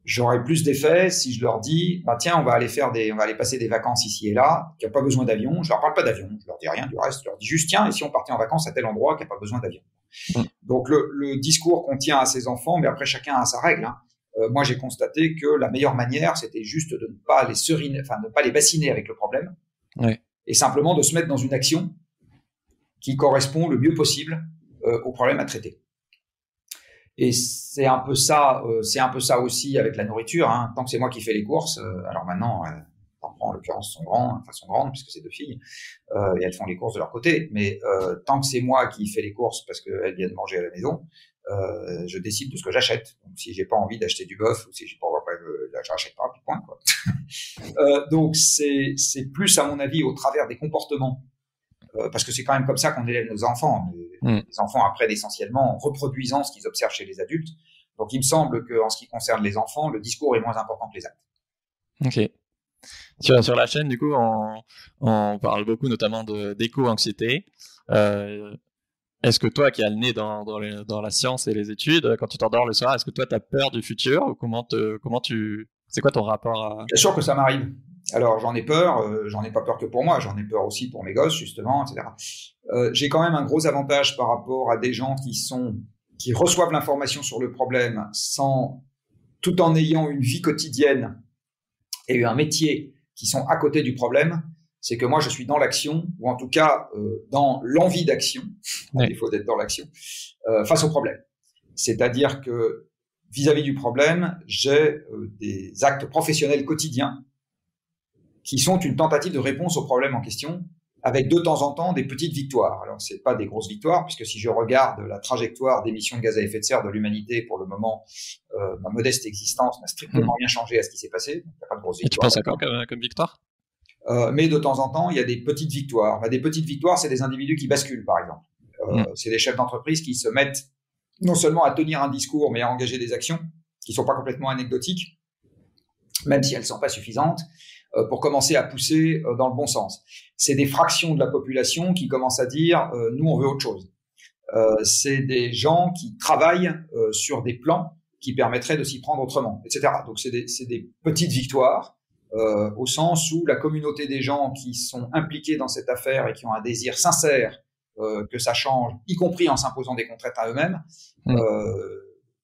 Ouais j'aurais plus d'effet si je leur dis, bah tiens, on va aller faire des, on va aller passer des vacances ici et là, qui a pas besoin d'avion. Je leur parle pas d'avion, je leur dis rien du reste. Je leur dis juste tiens, et si on partait en vacances à tel endroit qui a pas besoin d'avion. Mm. Donc le, le discours qu'on tient à ses enfants, mais après chacun a sa règle. Hein. Euh, moi, j'ai constaté que la meilleure manière, c'était juste de ne pas les seriner, enfin de ne pas les bassiner avec le problème, ouais. et simplement de se mettre dans une action qui correspond le mieux possible euh, au problème à traiter. Et c'est un peu ça, euh, c'est un peu ça aussi avec la nourriture. Hein. Tant que c'est moi qui fais les courses, euh, alors maintenant, euh, en l'occurrence sont grands, enfin sont grandes puisque c'est deux filles euh, et elles font les courses de leur côté. Mais euh, tant que c'est moi qui fais les courses parce qu'elles viennent manger à la maison, euh, je décide de ce que j'achète. Donc si j'ai pas envie d'acheter du bœuf ou si j'ai pas envie, j'achète pas, puis point. Quoi. donc c'est c'est plus à mon avis au travers des comportements parce que c'est quand même comme ça qu'on élève nos enfants. Les, mm. enfants apprennent essentiellement en reproduisant ce qu'ils observent chez les adultes. Donc il me semble qu'en ce qui concerne les enfants, le discours est moins important que les actes. Ok. Sur, sur la chaîne, du coup, on, on parle beaucoup notamment d'éco-anxiété. Euh, est-ce que toi, qui as le nez dans, dans, dans, la science et les études, quand tu t'endors le soir, est-ce que toi, tu as peur du futur ou comment, te, comment tu... C'est quoi ton rapport à... Bien sûr que ça m'arrive. Alors j'en ai peur, euh, j'en ai pas peur que pour moi, j'en ai peur aussi pour mes gosses justement, etc. Euh, j'ai quand même un gros avantage par rapport à des gens qui sont qui reçoivent l'information sur le problème sans tout en ayant une vie quotidienne et un métier qui sont à côté du problème, c'est que moi je suis dans l'action ou en tout cas euh, dans l'envie d'action. Il faut d'être dans l'action face au problème. C'est-à-dire que vis-à-vis -vis du problème, j'ai des actes professionnels quotidiens qui sont une tentative de réponse au problème en question avec de temps en temps des petites victoires. Alors, c'est pas des grosses victoires, puisque si je regarde la trajectoire d'émissions de gaz à effet de serre de l'humanité pour le moment, euh, ma modeste existence n'a strictement rien changé à ce qui s'est passé. Il n'y a pas de grosses victoires. Et tu penses à quoi comme, comme victoire? Euh, Mais de temps en temps, il y a des petites victoires. Bah, des petites victoires, c'est des individus qui basculent, par exemple. Euh, mm. C'est des chefs d'entreprise qui se mettent non seulement à tenir un discours, mais à engager des actions qui sont pas complètement anecdotiques, même si elles sont pas suffisantes, euh, pour commencer à pousser euh, dans le bon sens. C'est des fractions de la population qui commencent à dire euh, nous on veut autre chose. c'est des gens qui travaillent sur des plans qui permettraient de s'y prendre autrement, etc. Donc c'est des, des, petites victoires au sens où la communauté des gens qui sont impliqués dans cette affaire et qui ont un désir sincère que ça change, y compris en s'imposant des contraintes à eux-mêmes, mmh.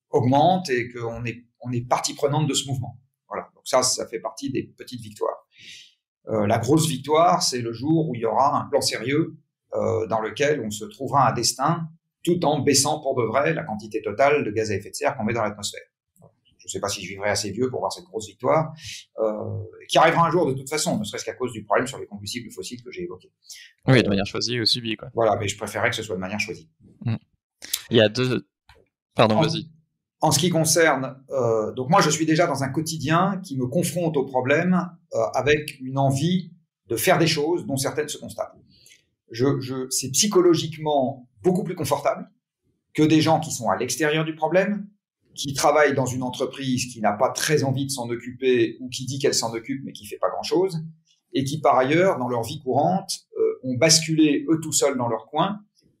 augmente et qu'on est, on est partie prenante de ce mouvement. Ça, ça fait partie des petites victoires. Euh, la grosse victoire, c'est le jour où il y aura un plan sérieux euh, dans lequel on se trouvera un destin tout en baissant pour de vrai la quantité totale de gaz à effet de serre qu'on met dans l'atmosphère. Je ne sais pas si je vivrai assez vieux pour voir cette grosse victoire, euh, qui arrivera un jour de toute façon, ne serait-ce qu'à cause du problème sur les combustibles fossiles que j'ai évoqué. Oui, de manière choisie ou subie. Quoi. Voilà, mais je préférerais que ce soit de manière choisie. Mm. Il y a deux... Pardon, vas-y. En ce qui concerne, euh, donc moi je suis déjà dans un quotidien qui me confronte au problème euh, avec une envie de faire des choses dont certaines se constatent. Je, je, c'est psychologiquement beaucoup plus confortable que des gens qui sont à l'extérieur du problème, qui travaillent dans une entreprise qui n'a pas très envie de s'en occuper ou qui dit qu'elle s'en occupe mais qui fait pas grand-chose, et qui par ailleurs, dans leur vie courante, euh, ont basculé eux tout seuls dans leur coin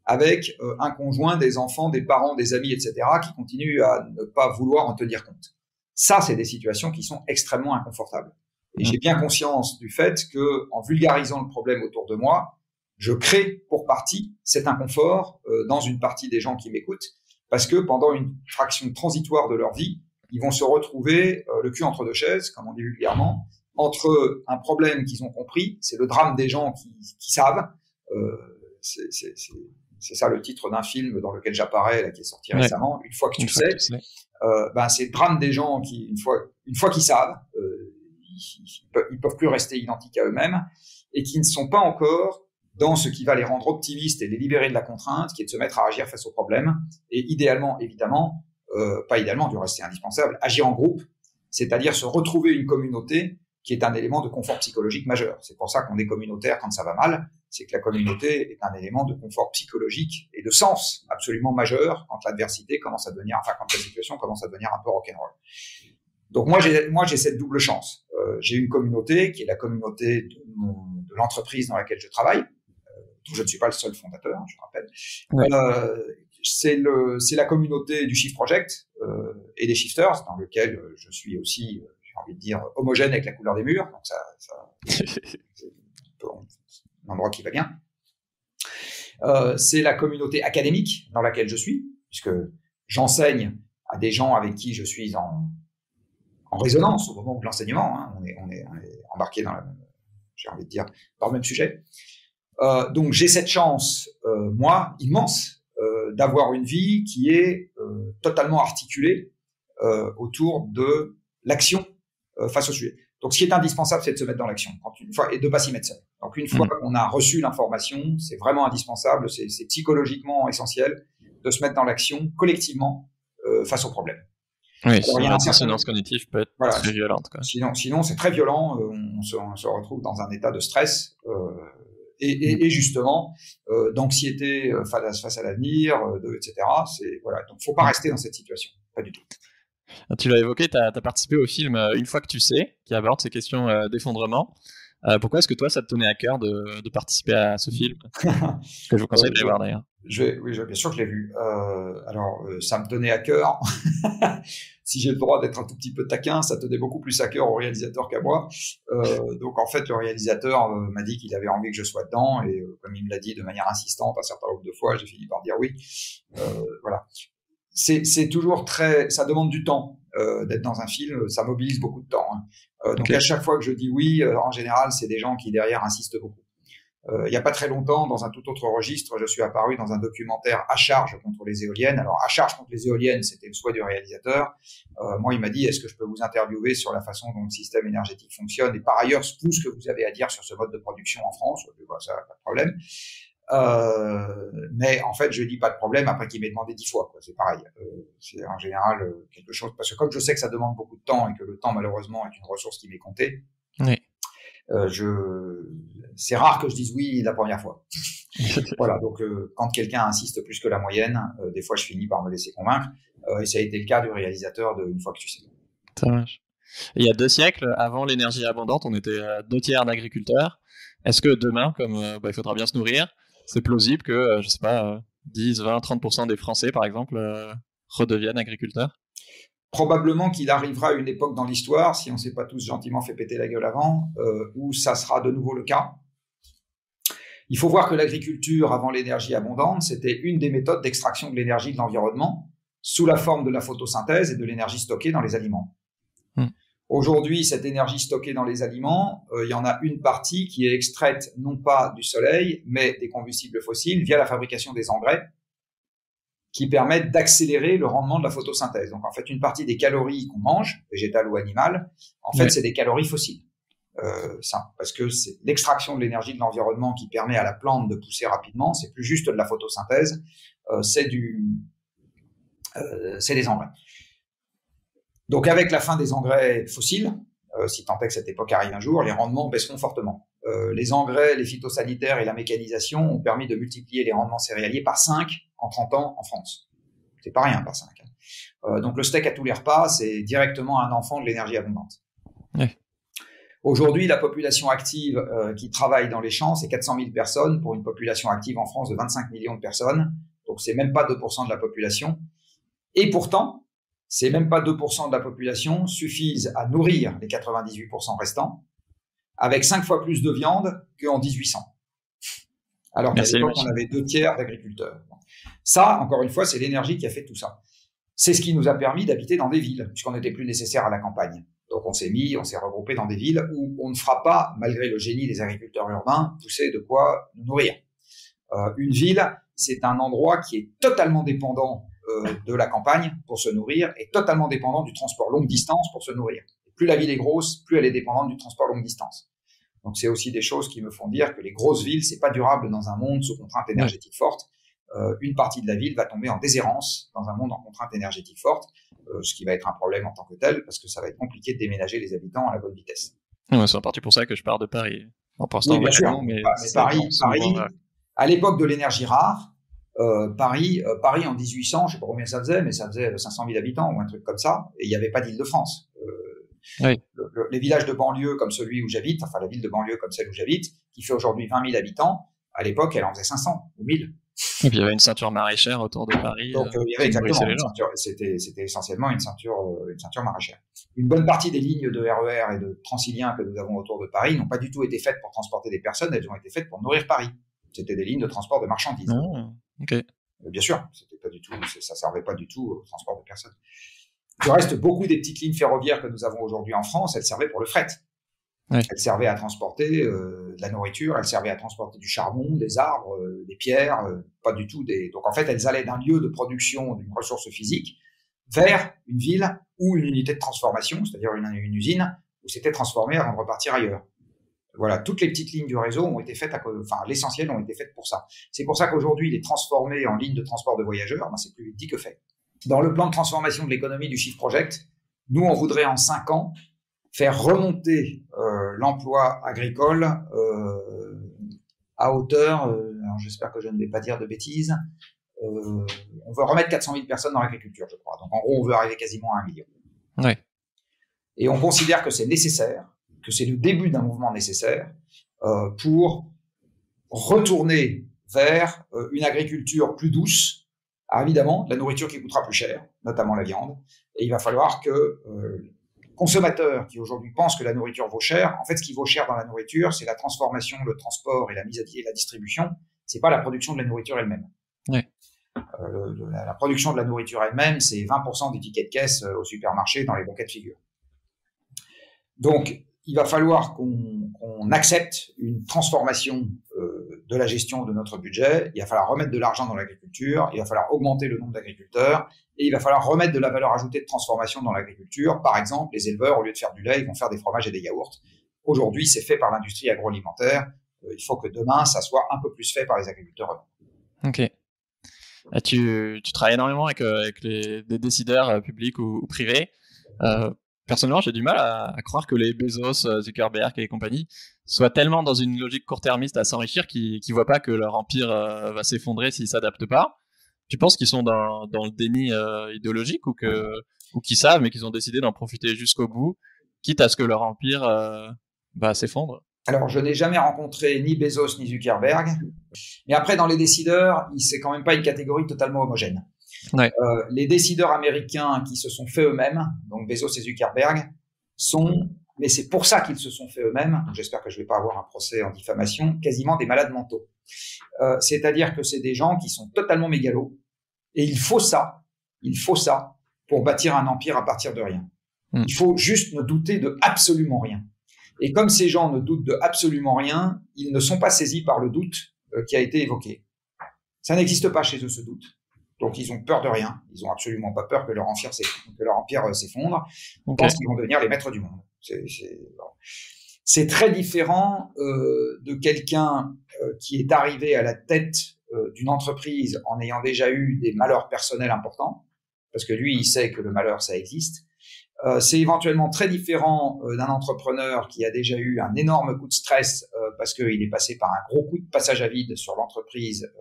avec euh, un conjoint, des enfants, des parents, des amis, etc., qui continuent à ne pas vouloir en tenir compte. Ça, c'est des situations qui sont extrêmement inconfortables. Et j'ai bien conscience du fait que, en vulgarisant le problème autour de moi, je crée pour partie cet inconfort euh, dans une partie des gens qui m'écoutent, parce que pendant une fraction transitoire de leur vie, ils vont se retrouver euh, le cul entre deux chaises, comme on dit vulgairement, entre un problème qu'ils ont compris, c'est le drame des gens qui, qui savent, euh, c'est c'est ça le titre d'un film dans lequel j'apparais, qui est sorti récemment. Une fois que tu sais, euh, ben c'est le drame des gens qui, une fois, une fois qu'ils savent, euh, ils, ils, peuvent, plus rester identiques à eux-mêmes et qui ne sont pas encore dans ce qui va les rendre optimistes et les libérer de la contrainte, qui est de se mettre à agir face aux problèmes. Et idéalement, évidemment, euh, pas idéalement, du reste c'est indispensable, agir en groupe, c'est-à-dire se retrouver une communauté qui est un élément de confort psychologique majeur. C'est pour ça qu'on est communautaire quand ça va mal, c'est que la communauté est un élément de confort psychologique et de sens absolument majeur quand l'adversité commence à devenir, enfin quand la situation commence à devenir un peu rock'n'roll. Donc moi j'ai moi j'ai cette double chance. Euh, j'ai une communauté qui est la communauté de, de l'entreprise dans laquelle je travaille. Euh, dont je ne suis pas le seul fondateur, je rappelle. Euh, c'est le c'est la communauté du Shift Project et des shifters dans lequel je suis aussi j'ai envie de dire homogène avec la couleur des murs. Donc ça, ça un endroit qui va bien. Euh, c'est la communauté académique dans laquelle je suis, puisque j'enseigne à des gens avec qui je suis en, en résonance au moment de l'enseignement. Hein. On, est, on, est, embarqué dans, j'ai envie de dire, dans le même sujet. Euh, donc j'ai cette chance, euh, moi, immense, d'avoir une vie qui est totalement articulée autour de l'action face au sujet. Donc, ce qui est indispensable, c'est de se mettre dans l'action une fois et de pas s'y mettre seul. Donc, une fois mm. qu'on a reçu l'information, c'est vraiment indispensable, c'est psychologiquement essentiel de se mettre dans l'action collectivement euh, face au problème. Oui, sinon la dissonance cognitive peut être très violente. Quoi. Sinon, sinon c'est très violent. Euh, on, se, on, se, retrouve dans un état de stress euh, et, et, mm. et, justement euh, d'anxiété euh, face, face à l'avenir, euh, etc. C'est voilà. Donc, faut pas rester dans cette situation, pas du tout. Tu l'as évoqué, tu as, participé au film euh, Une fois que tu sais, qui aborde ces questions euh, d'effondrement. Euh, pourquoi est-ce que toi, ça te tenait à cœur de, de participer à ce film Que je vous conseille de voir d'ailleurs. Je, oui, bien sûr que je l'ai vu. Euh, alors, ça me tenait à cœur. si j'ai le droit d'être un tout petit peu taquin, ça tenait beaucoup plus à cœur au réalisateur qu'à moi. Euh, donc, en fait, le réalisateur m'a dit qu'il avait envie que je sois dedans, et comme il me l'a dit de manière insistante un certain nombre de fois, j'ai fini par dire oui. voilà c'est toujours très, ça demande du temps euh, d'être dans un film, ça mobilise beaucoup de temps. Hein. Euh, donc à chaque fois que je dis oui, euh, en général, c'est des gens qui derrière insistent beaucoup. Euh, il n'y a pas très longtemps, dans un tout autre registre, je suis apparu dans un documentaire à charge contre les éoliennes. Alors, à charge contre les éoliennes, c'était le souhait du réalisateur. Euh, moi, il m'a dit, est-ce que je peux vous interviewer sur la façon dont le système énergétique fonctionne? Et par ailleurs, tout ce que vous avez à dire sur ce mode de production en France vois ça, pas de problème. Euh, mais en fait, je dis pas de problème après qu'il m'ait demandé dix fois. C'est pareil. Euh, c'est en général euh, quelque chose parce que comme je sais que ça demande beaucoup de temps et que le temps malheureusement est une ressource qui m'est comptée, oui. Je, c'est rare que je dise oui la première fois. voilà, donc quand quelqu'un insiste plus que la moyenne, des fois je finis par me laisser convaincre. et ça a été le cas du réalisateur de Une fois que tu sais. Ça marche. Il y a deux siècles, avant l'énergie abondante, on était deux tiers d'agriculteurs. Est-ce que demain, comme bah, il faudra bien se nourrir, c'est plausible que, je sais pas, 10, 20, 30% des Français, par exemple, redeviennent agriculteurs probablement qu'il arrivera une époque dans l'histoire, si on ne s'est pas tous gentiment fait péter la gueule avant, euh, où ça sera de nouveau le cas. Il faut voir que l'agriculture, avant l'énergie abondante, c'était une des méthodes d'extraction de l'énergie de l'environnement sous la forme de la photosynthèse et de l'énergie stockée dans les aliments. Aujourd'hui, cette énergie stockée dans les aliments, euh, il y en a une partie qui est extraite non pas du soleil, mais des combustibles fossiles via la fabrication des engrais qui permettent d'accélérer le rendement de la photosynthèse. Donc en fait, une partie des calories qu'on mange, végétales ou animales, en fait, c'est des calories fossiles. Euh, ça, parce que c'est l'extraction de l'énergie de l'environnement qui permet à la plante de pousser rapidement. C'est plus juste de la photosynthèse, euh, c'est du, euh, c'est des engrais. Donc avec la fin des engrais fossiles, euh, si tant est que cette époque arrive un jour, les rendements baisseront fortement. Euh, les engrais, les phytosanitaires et la mécanisation ont permis de multiplier les rendements céréaliers par 5 en 30 ans en France. C'est pas rien par 5. Hein. Euh, donc le steak à tous les repas, c'est directement un enfant de l'énergie abondante. Aujourd'hui, la population active euh, qui travaille dans les champs, c'est 400 000 personnes pour une population active en France de 25 millions de personnes. Donc c'est même pas 2% de la population. Et pourtant, c'est même pas 2% de la population suffisent à nourrir les 98% restants avec 5 fois plus de viande qu'en 1800. Alors qu'à l'époque, on avait deux tiers d'agriculteurs. Ça, encore une fois, c'est l'énergie qui a fait tout ça. C'est ce qui nous a permis d'habiter dans des villes, puisqu'on n'était plus nécessaire à la campagne. Donc on s'est mis, on s'est regroupé dans des villes où on ne fera pas, malgré le génie des agriculteurs urbains, pousser de quoi nous nourrir. Euh, une ville, c'est un endroit qui est totalement dépendant de la campagne pour se nourrir et totalement dépendant du transport longue distance pour se nourrir. plus la ville est grosse, plus elle est dépendante du transport longue distance. Donc c'est aussi des choses qui me font dire que les grosses villes, c'est pas durable dans un monde sous contrainte énergétique forte. Euh, une partie de la ville va tomber en déshérence dans un monde en contrainte énergétique forte, euh, ce qui va être un problème en tant que tel, parce que ça va être compliqué de déménager les habitants à la bonne vitesse. c'est en partie pour ça que je pars de Paris. En oui, bien sûr. mais, Paris, Paris à l'époque de l'énergie rare, euh, Paris, euh, Paris en 1800, je sais pas combien ça faisait, mais ça faisait 500 000 habitants ou un truc comme ça, et il n'y avait pas d'Île-de-France. Euh, les villages de banlieue comme celui où j'habite, enfin la ville de banlieue comme celle où j'habite, qui fait aujourd'hui 20 000 habitants, à l'époque, elle en faisait 500 ou 1000. Et puis il y avait une ceinture maraîchère autour de Paris. Donc il y avait exactement c'était c'était essentiellement une ceinture une ceinture maraîchère. Une bonne partie des lignes de RER e et de Transilien que nous avons autour de Paris n'ont pas du tout été faites pour transporter des personnes, elles ont été faites pour nourrir Paris. C'était des lignes de transport de marchandises. Ah. Euh, bien sûr, c'était pas du tout, ça servait pas du tout au transport de personnes. Du reste, beaucoup des petites lignes ferroviaires que nous avons aujourd'hui en France, elles servaient pour le fret. Elles servaient à transporter euh, de la nourriture, elles servaient à transporter du charbon, des arbres, euh, des pierres, pas du tout des. Donc en fait, elles allaient d'un lieu de production d'une ressource physique vers une ville ou une unité de transformation, c'est-à-dire une, une usine où c'était transformé avant de repartir ailleurs. Voilà, toutes les petites lignes du réseau ont été faites, à, enfin l'essentiel ont été faites pour ça. C'est pour ça qu'aujourd'hui, les transformer en ligne de transport de voyageurs, ben, c'est plus dit que fait. Dans le plan de transformation de l'économie du Shift Project, nous, on voudrait en cinq ans faire remonter euh, l'emploi agricole euh, à hauteur, euh, j'espère que je ne vais pas dire de bêtises, on veut remettre 400 000 personnes dans l'agriculture, je crois. Donc en gros, on veut arriver quasiment à un million. Ouais. Et on considère que c'est nécessaire que c'est le début d'un mouvement nécessaire euh, pour retourner vers euh, une agriculture plus douce. Alors évidemment, la nourriture qui coûtera plus cher, notamment la viande, et il va falloir que euh, consommateurs qui aujourd'hui pensent que la nourriture vaut cher, en fait, ce qui vaut cher dans la nourriture, c'est la transformation, le transport et la mise à pied et la distribution. C'est pas la production de la nourriture elle-même. Ouais. Euh, la, la, production de la nourriture elle-même, c'est 20% des tickets de caisse au supermarché dans les bons cas de figure. Donc, il va falloir qu'on accepte une transformation euh, de la gestion de notre budget, il va falloir remettre de l'argent dans l'agriculture, il va falloir augmenter le nombre d'agriculteurs, et il va falloir remettre de la valeur ajoutée de transformation dans l'agriculture. Par exemple, les éleveurs, au lieu de faire du lait, ils vont faire des fromages et des yaourts. Aujourd'hui, c'est fait par l'industrie agroalimentaire. Euh, il faut que demain, ça soit un peu plus fait par les agriculteurs. Ok. Tu, travailles énormément avec, euh, des décideurs publics ou, privés. Personnellement, j'ai du mal à, à, croire que les Bezos, Zuckerberg et compagnie soient tellement dans une logique court-termiste à s'enrichir qu'ils ne voient pas que leur empire euh, va s'effondrer s'ils s'adaptent pas. Tu penses qu'ils sont dans, dans, le déni euh, idéologique ou que ou qu'ils savent mais qu'ils ont décidé d'en profiter jusqu'au bout, quitte à ce que leur empire bah, s'effondre? Alors, je n'ai jamais rencontré ni Bezos ni Zuckerberg. Mais après, dans les décideurs, c'est quand même pas une catégorie totalement homogène. Ouais. Euh, les décideurs américains qui se sont faits eux-mêmes, donc Bezos et Zuckerberg, sont, mais c'est pour ça qu'ils se sont faits eux-mêmes, j'espère que je vais pas avoir un procès en diffamation, quasiment des malades mentaux. Euh, C'est-à-dire que c'est des gens qui sont totalement mégalos, et il faut ça, il faut ça pour bâtir un empire à partir de rien. Mm. Il faut juste ne douter de absolument rien. Et comme ces gens ne doutent de absolument rien, ils ne sont pas saisis par le doute euh, qui a été évoqué. Ça n'existe pas chez eux ce doute. Donc ils ont peur de rien. Ils ont absolument pas peur que leur empire que leur empire euh, s'effondre. Ils Ok. pensent qu'ils vont devenir les maîtres du monde. C'est- C'est c'est très différent euh, de quelqu'un euh, qui est arrivé à la tête d'une entreprise en ayant déjà eu des malheurs personnels importants, parce que lui, il sait que le malheur, ça existe. Euh, c'est éventuellement très différent euh, d'un entrepreneur qui a déjà eu un énorme coup de stress euh, parce qu'il est passé par un gros coup de passage à vide sur l'entreprise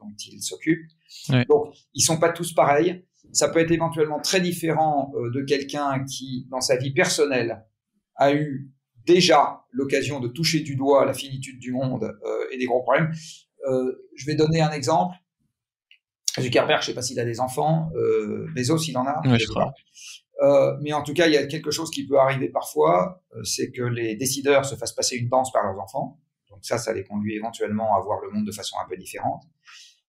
dont il s'occupe. Ouais. Donc, ils sont pas tous pareils. Ça peut être éventuellement très différent de quelqu'un qui, dans sa vie personnelle, a eu déjà l'occasion de toucher du doigt la finitude du monde et des gros problèmes. Je vais donner un exemple. Zuckerberg, je sais pas s'il a des enfants. Bezos, il en a. Ouais, je crois. Euh, mais en tout cas, il y a quelque chose qui peut arriver parfois, euh, c'est que les décideurs se fassent passer une danse par leurs enfants. Donc ça, ça les conduit éventuellement à voir le monde de façon un peu différente.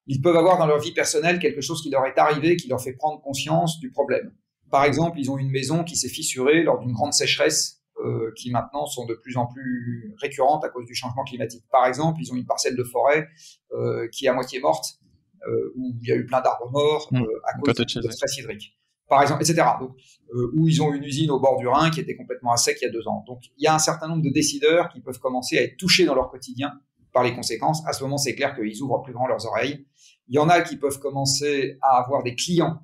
Ils peuvent avoir dans leur vie personnelle quelque chose qui leur est arrivé, qui leur fait prendre conscience du problème. Par exemple, ils ont une maison qui s'est fissurée lors d'une grande sécheresse, euh, qui maintenant sont de plus en plus récurrentes à cause du changement climatique. Par exemple, ils ont une parcelle de forêt euh, qui est à moitié morte, euh, où il y a eu plein d'arbres morts Mmh, euh, à cause de stress hydrique par exemple, etc. Donc, euh, où ils ont une usine au bord du Rhin qui était complètement à sec il y a deux ans. Donc, il y a un certain nombre de décideurs qui peuvent commencer à être touchés dans leur quotidien par les conséquences. À ce moment, c'est clair qu'ils ouvrent plus grand leurs oreilles. Il y en a qui peuvent commencer à avoir des clients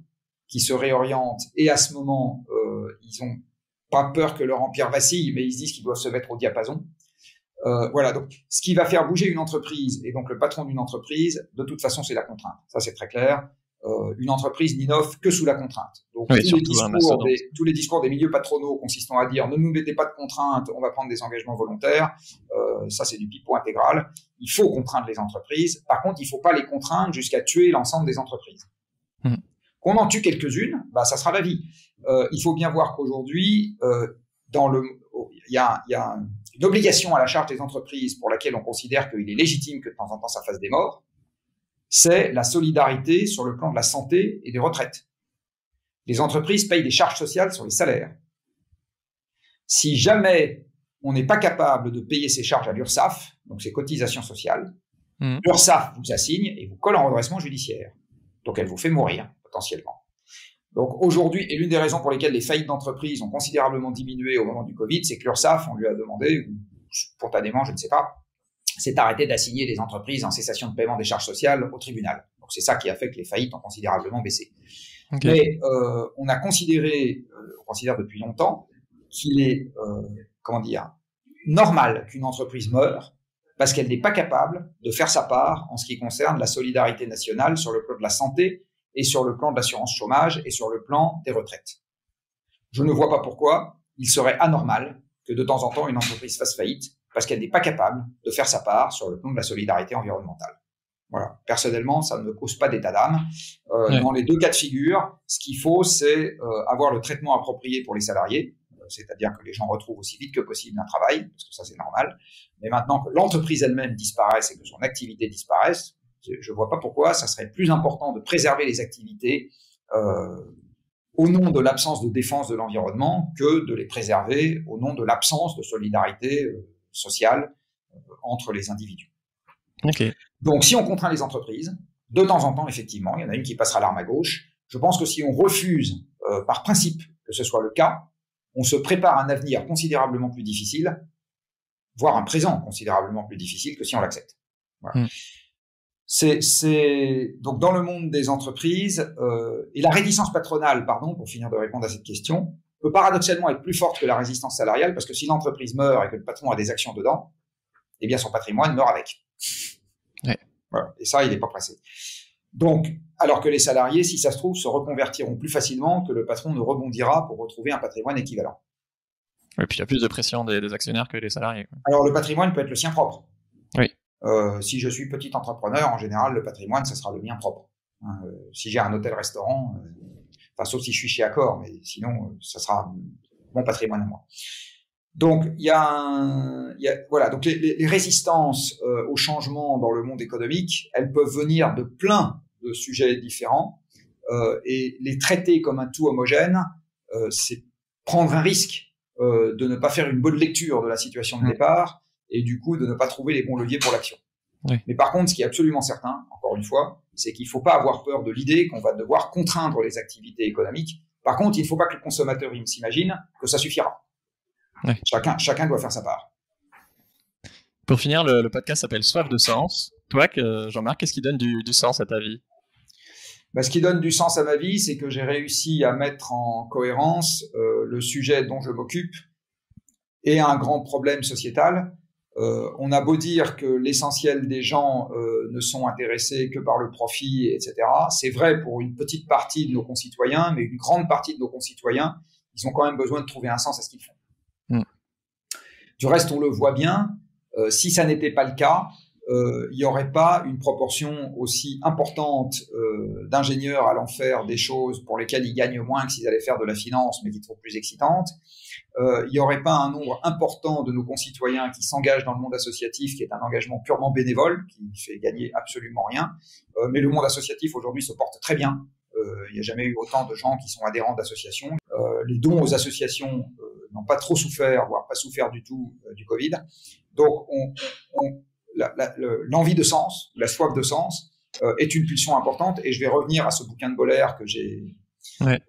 qui se réorientent et à ce moment, euh, ils ont pas peur que leur empire vacille, mais ils se disent qu'ils doivent se mettre au diapason. Euh, voilà, donc ce qui va faire bouger une entreprise et donc le patron d'une entreprise, de toute façon, c'est la contrainte. Ça, c'est très clair une entreprise n'innove que sous la contrainte. Donc Oui, tous, les discours des, tous les discours des milieux patronaux consistant à dire ne nous mettez pas de contraintes, on va prendre des engagements volontaires, euh, ça c'est du pipeau intégral. Il faut contraindre les entreprises. Par contre, il faut pas les contraindre jusqu'à tuer l'ensemble des entreprises. Mhm. Qu'on en tue quelques-unes, bah ça sera la vie. Euh, il faut bien voir qu'aujourd'hui, euh, dans le, il y a, il y a une obligation à la charge des entreprises pour laquelle on considère qu'il est légitime que de temps en temps ça fasse des morts c'est la solidarité sur le plan de la santé et des retraites. Les entreprises payent des charges sociales sur les salaires. Si jamais on n'est pas capable de payer ces charges à l'URSSAF, donc ces cotisations sociales, Mhm. l'URSSAF vous assigne et vous colle en redressement judiciaire. Donc elle vous fait mourir, potentiellement. Donc aujourd'hui, et l'une des raisons pour lesquelles les faillites d'entreprises ont considérablement diminué au moment du Covid, c'est que l'URSSAF, on lui a demandé, spontanément, je ne sais pas, c'est arrêter d'assigner les entreprises en cessation de paiement des charges sociales au tribunal. Donc c'est ça qui a fait que les faillites ont considérablement baissé. Mais euh, on a considéré, euh, on considère depuis longtemps, qu'il est, euh, comment dire, normal qu'une entreprise meure parce qu'elle n'est pas capable de faire sa part en ce qui concerne la solidarité nationale sur le plan de la santé et sur le plan de l'assurance chômage et sur le plan des retraites. Je ne vois pas pourquoi il serait anormal que de temps en temps une entreprise fasse faillite parce qu'elle n'est pas capable de faire sa part sur le plan de la solidarité environnementale. Voilà. Personnellement, ça ne me cause pas d'état d'âme. Euh, Ouais. Dans les deux cas de figure, ce qu'il faut, c'est euh, avoir le traitement approprié pour les salariés, euh, c'est-à-dire que les gens retrouvent aussi vite que possible un travail, parce que ça c'est normal. Mais maintenant que l'entreprise elle-même disparaisse et que son activité disparaisse, je ne vois pas pourquoi ça serait plus important de préserver les activités au nom de l'absence de défense de l'environnement que de les préserver au nom de l'absence de solidarité sociale euh, entre les individus. Donc, si on contraint les entreprises, de temps en temps, effectivement, il y en a une qui passera l'arme à gauche. Je pense que si on refuse, euh, par principe, que ce soit le cas, on se prépare un avenir considérablement plus difficile, voire un présent considérablement plus difficile que si on l'accepte. Voilà. Hmm. C'est donc dans le monde des entreprises euh, et la réticence patronale, pardon, pour finir de répondre à cette question, peut paradoxalement être plus forte que la résistance salariale parce que si l'entreprise meurt et que le patron a des actions dedans, eh bien son patrimoine meurt avec. Ouais. Voilà. Et ça, il n'est pas pressé. Donc, alors que les salariés, si ça se trouve, se reconvertiront plus facilement que le patron ne rebondira pour retrouver un patrimoine équivalent. Et puis il y a plus de pression des, actionnaires que des salariés. Alors le patrimoine peut être le sien propre. Oui. Euh, si je suis petit entrepreneur, en général, le patrimoine, ça sera le mien propre. Hein, euh, si j'ai un hôtel-restaurant, euh, enfin sauf si je suis chez Accor, mais sinon, ça sera mon patrimoine à moi. Donc il y y a voilà donc les, les résistances au changement dans le monde économique, elles peuvent venir de plein de sujets différents euh, et les traiter comme un tout homogène, euh, c'est prendre un risque euh, de ne pas faire une bonne lecture de la situation de départ et du coup de ne pas trouver les bons leviers pour l'action. Mais par contre, ce qui est absolument certain, encore une fois, c'est qu'il ne faut pas avoir peur de l'idée qu'on va devoir contraindre les activités économiques. Par contre, il ne faut pas que le consommateur s'imagine que ça suffira. Chacun, chacun doit faire sa part. Pour finir, le, podcast s'appelle Soif de sens. Toi, Jean-Marc, qu'est-ce qui donne du, du sens à ta vie? Bah, ce qui donne du sens à ma vie, c'est que j'ai réussi à mettre en cohérence euh, le sujet dont je m'occupe et un grand problème sociétal. Euh, on a beau dire que l'essentiel des gens euh, ne sont intéressés que par le profit, etc. C'est vrai pour une petite partie de nos concitoyens, mais une grande partie de nos concitoyens, ils ont quand même besoin de trouver un sens à ce qu'ils font. Mm. Du reste, on le voit bien. Euh, si ça n'était pas le cas, euh, il n'y aurait pas une proportion aussi importante euh, d'ingénieurs allant faire des choses pour lesquelles ils gagnent moins que s'ils allaient faire de la finance, mais qui trouvent plus excitantes. Euh, il n'y aurait pas un nombre important de nos concitoyens qui s'engagent dans le monde associatif, qui est un engagement purement bénévole, qui fait gagner absolument rien. Euh, mais le monde associatif aujourd'hui se porte très bien. Euh, il n'y a jamais eu autant de gens qui sont adhérents d'associations. les dons aux associations n'ont pas trop souffert, voire pas souffert du tout du Covid. Donc on, on l'envie de sens, la soif de sens, euh, est une pulsion importante. Et je vais revenir à ce bouquin de Boller que j'ai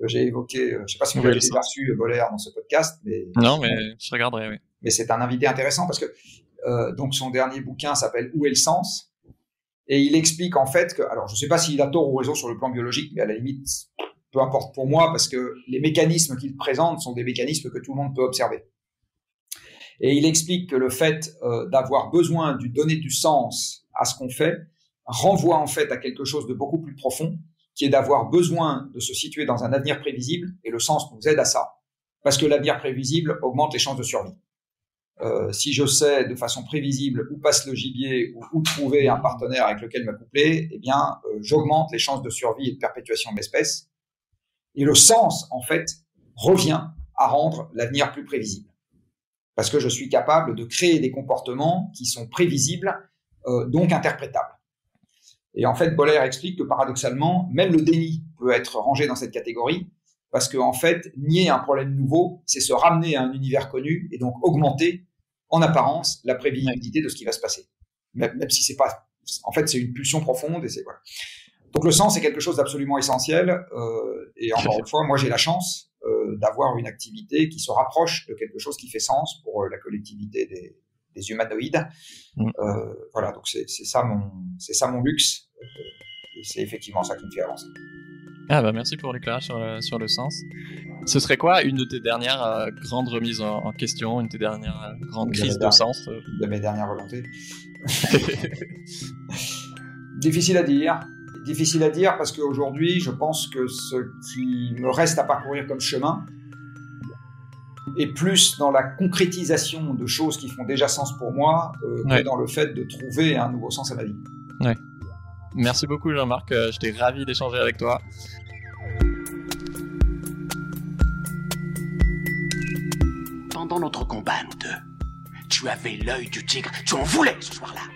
j'ai évoqué. Euh, je sais pas si vous avez perçu Boller dans ce podcast, mais non, mais je regarderai. Oui. Mais c'est un invité intéressant parce que euh, donc son dernier bouquin s'appelle Où est le sens? Et il explique en fait que alors je sais pas s'il a tort ou raison sur le plan biologique, mais à la limite peu importe pour moi parce que les mécanismes qu'il présente sont des mécanismes que tout le monde peut observer. Et il explique que le fait euh, d'avoir besoin de donner du sens à ce qu'on fait renvoie en fait à quelque chose de beaucoup plus profond, qui est d'avoir besoin de se situer dans un avenir prévisible, et le sens nous aide à ça, parce que l'avenir prévisible augmente les chances de survie. Euh, si je sais de façon prévisible où passe le gibier ou où trouver un partenaire avec lequel m'accoupler, eh bien, euh, j'augmente les chances de survie et de perpétuation de l'espèce. Et le sens, en fait, revient à rendre l'avenir plus prévisible parce que je suis capable de créer des comportements qui sont prévisibles, euh, donc interprétables. Et en fait, Boller explique que paradoxalement, même le déni peut être rangé dans cette catégorie, parce qu'en en fait, nier un problème nouveau, c'est se ramener à un univers connu et donc augmenter en apparence la prévisibilité de ce qui va se passer, même, même si c'est pas, en fait, c'est une pulsion profonde et c'est voilà. Donc le sens est quelque chose d'absolument essentiel. Euh, et encore une fois, moi j'ai la chance d'avoir une activité qui se rapproche de quelque chose qui fait sens pour euh, la collectivité des, des humanoïdes. Mm. Euh, voilà, donc c'est ça mon c'est ça mon luxe. Et c'est effectivement ça qui me fait avancer. Ah bah merci pour l'éclairage sur le, sur le sens. Ce serait quoi une de tes dernières grandes remises en, question, une de tes dernières grandes crises de, sens De mes dernières volontés. Difficile à dire. Difficile à dire parce qu'aujourd'hui, je pense que ce qui me reste à parcourir comme chemin est plus dans la concrétisation de choses qui font déjà sens pour moi euh, que dans le fait de trouver un nouveau sens à ma vie. Ouais. Merci beaucoup Jean-Marc, euh, j'étais ravi d'échanger avec toi. Pendant notre combat, nous deux, tu avais l'œil du tigre, tu en voulais ce soir-là.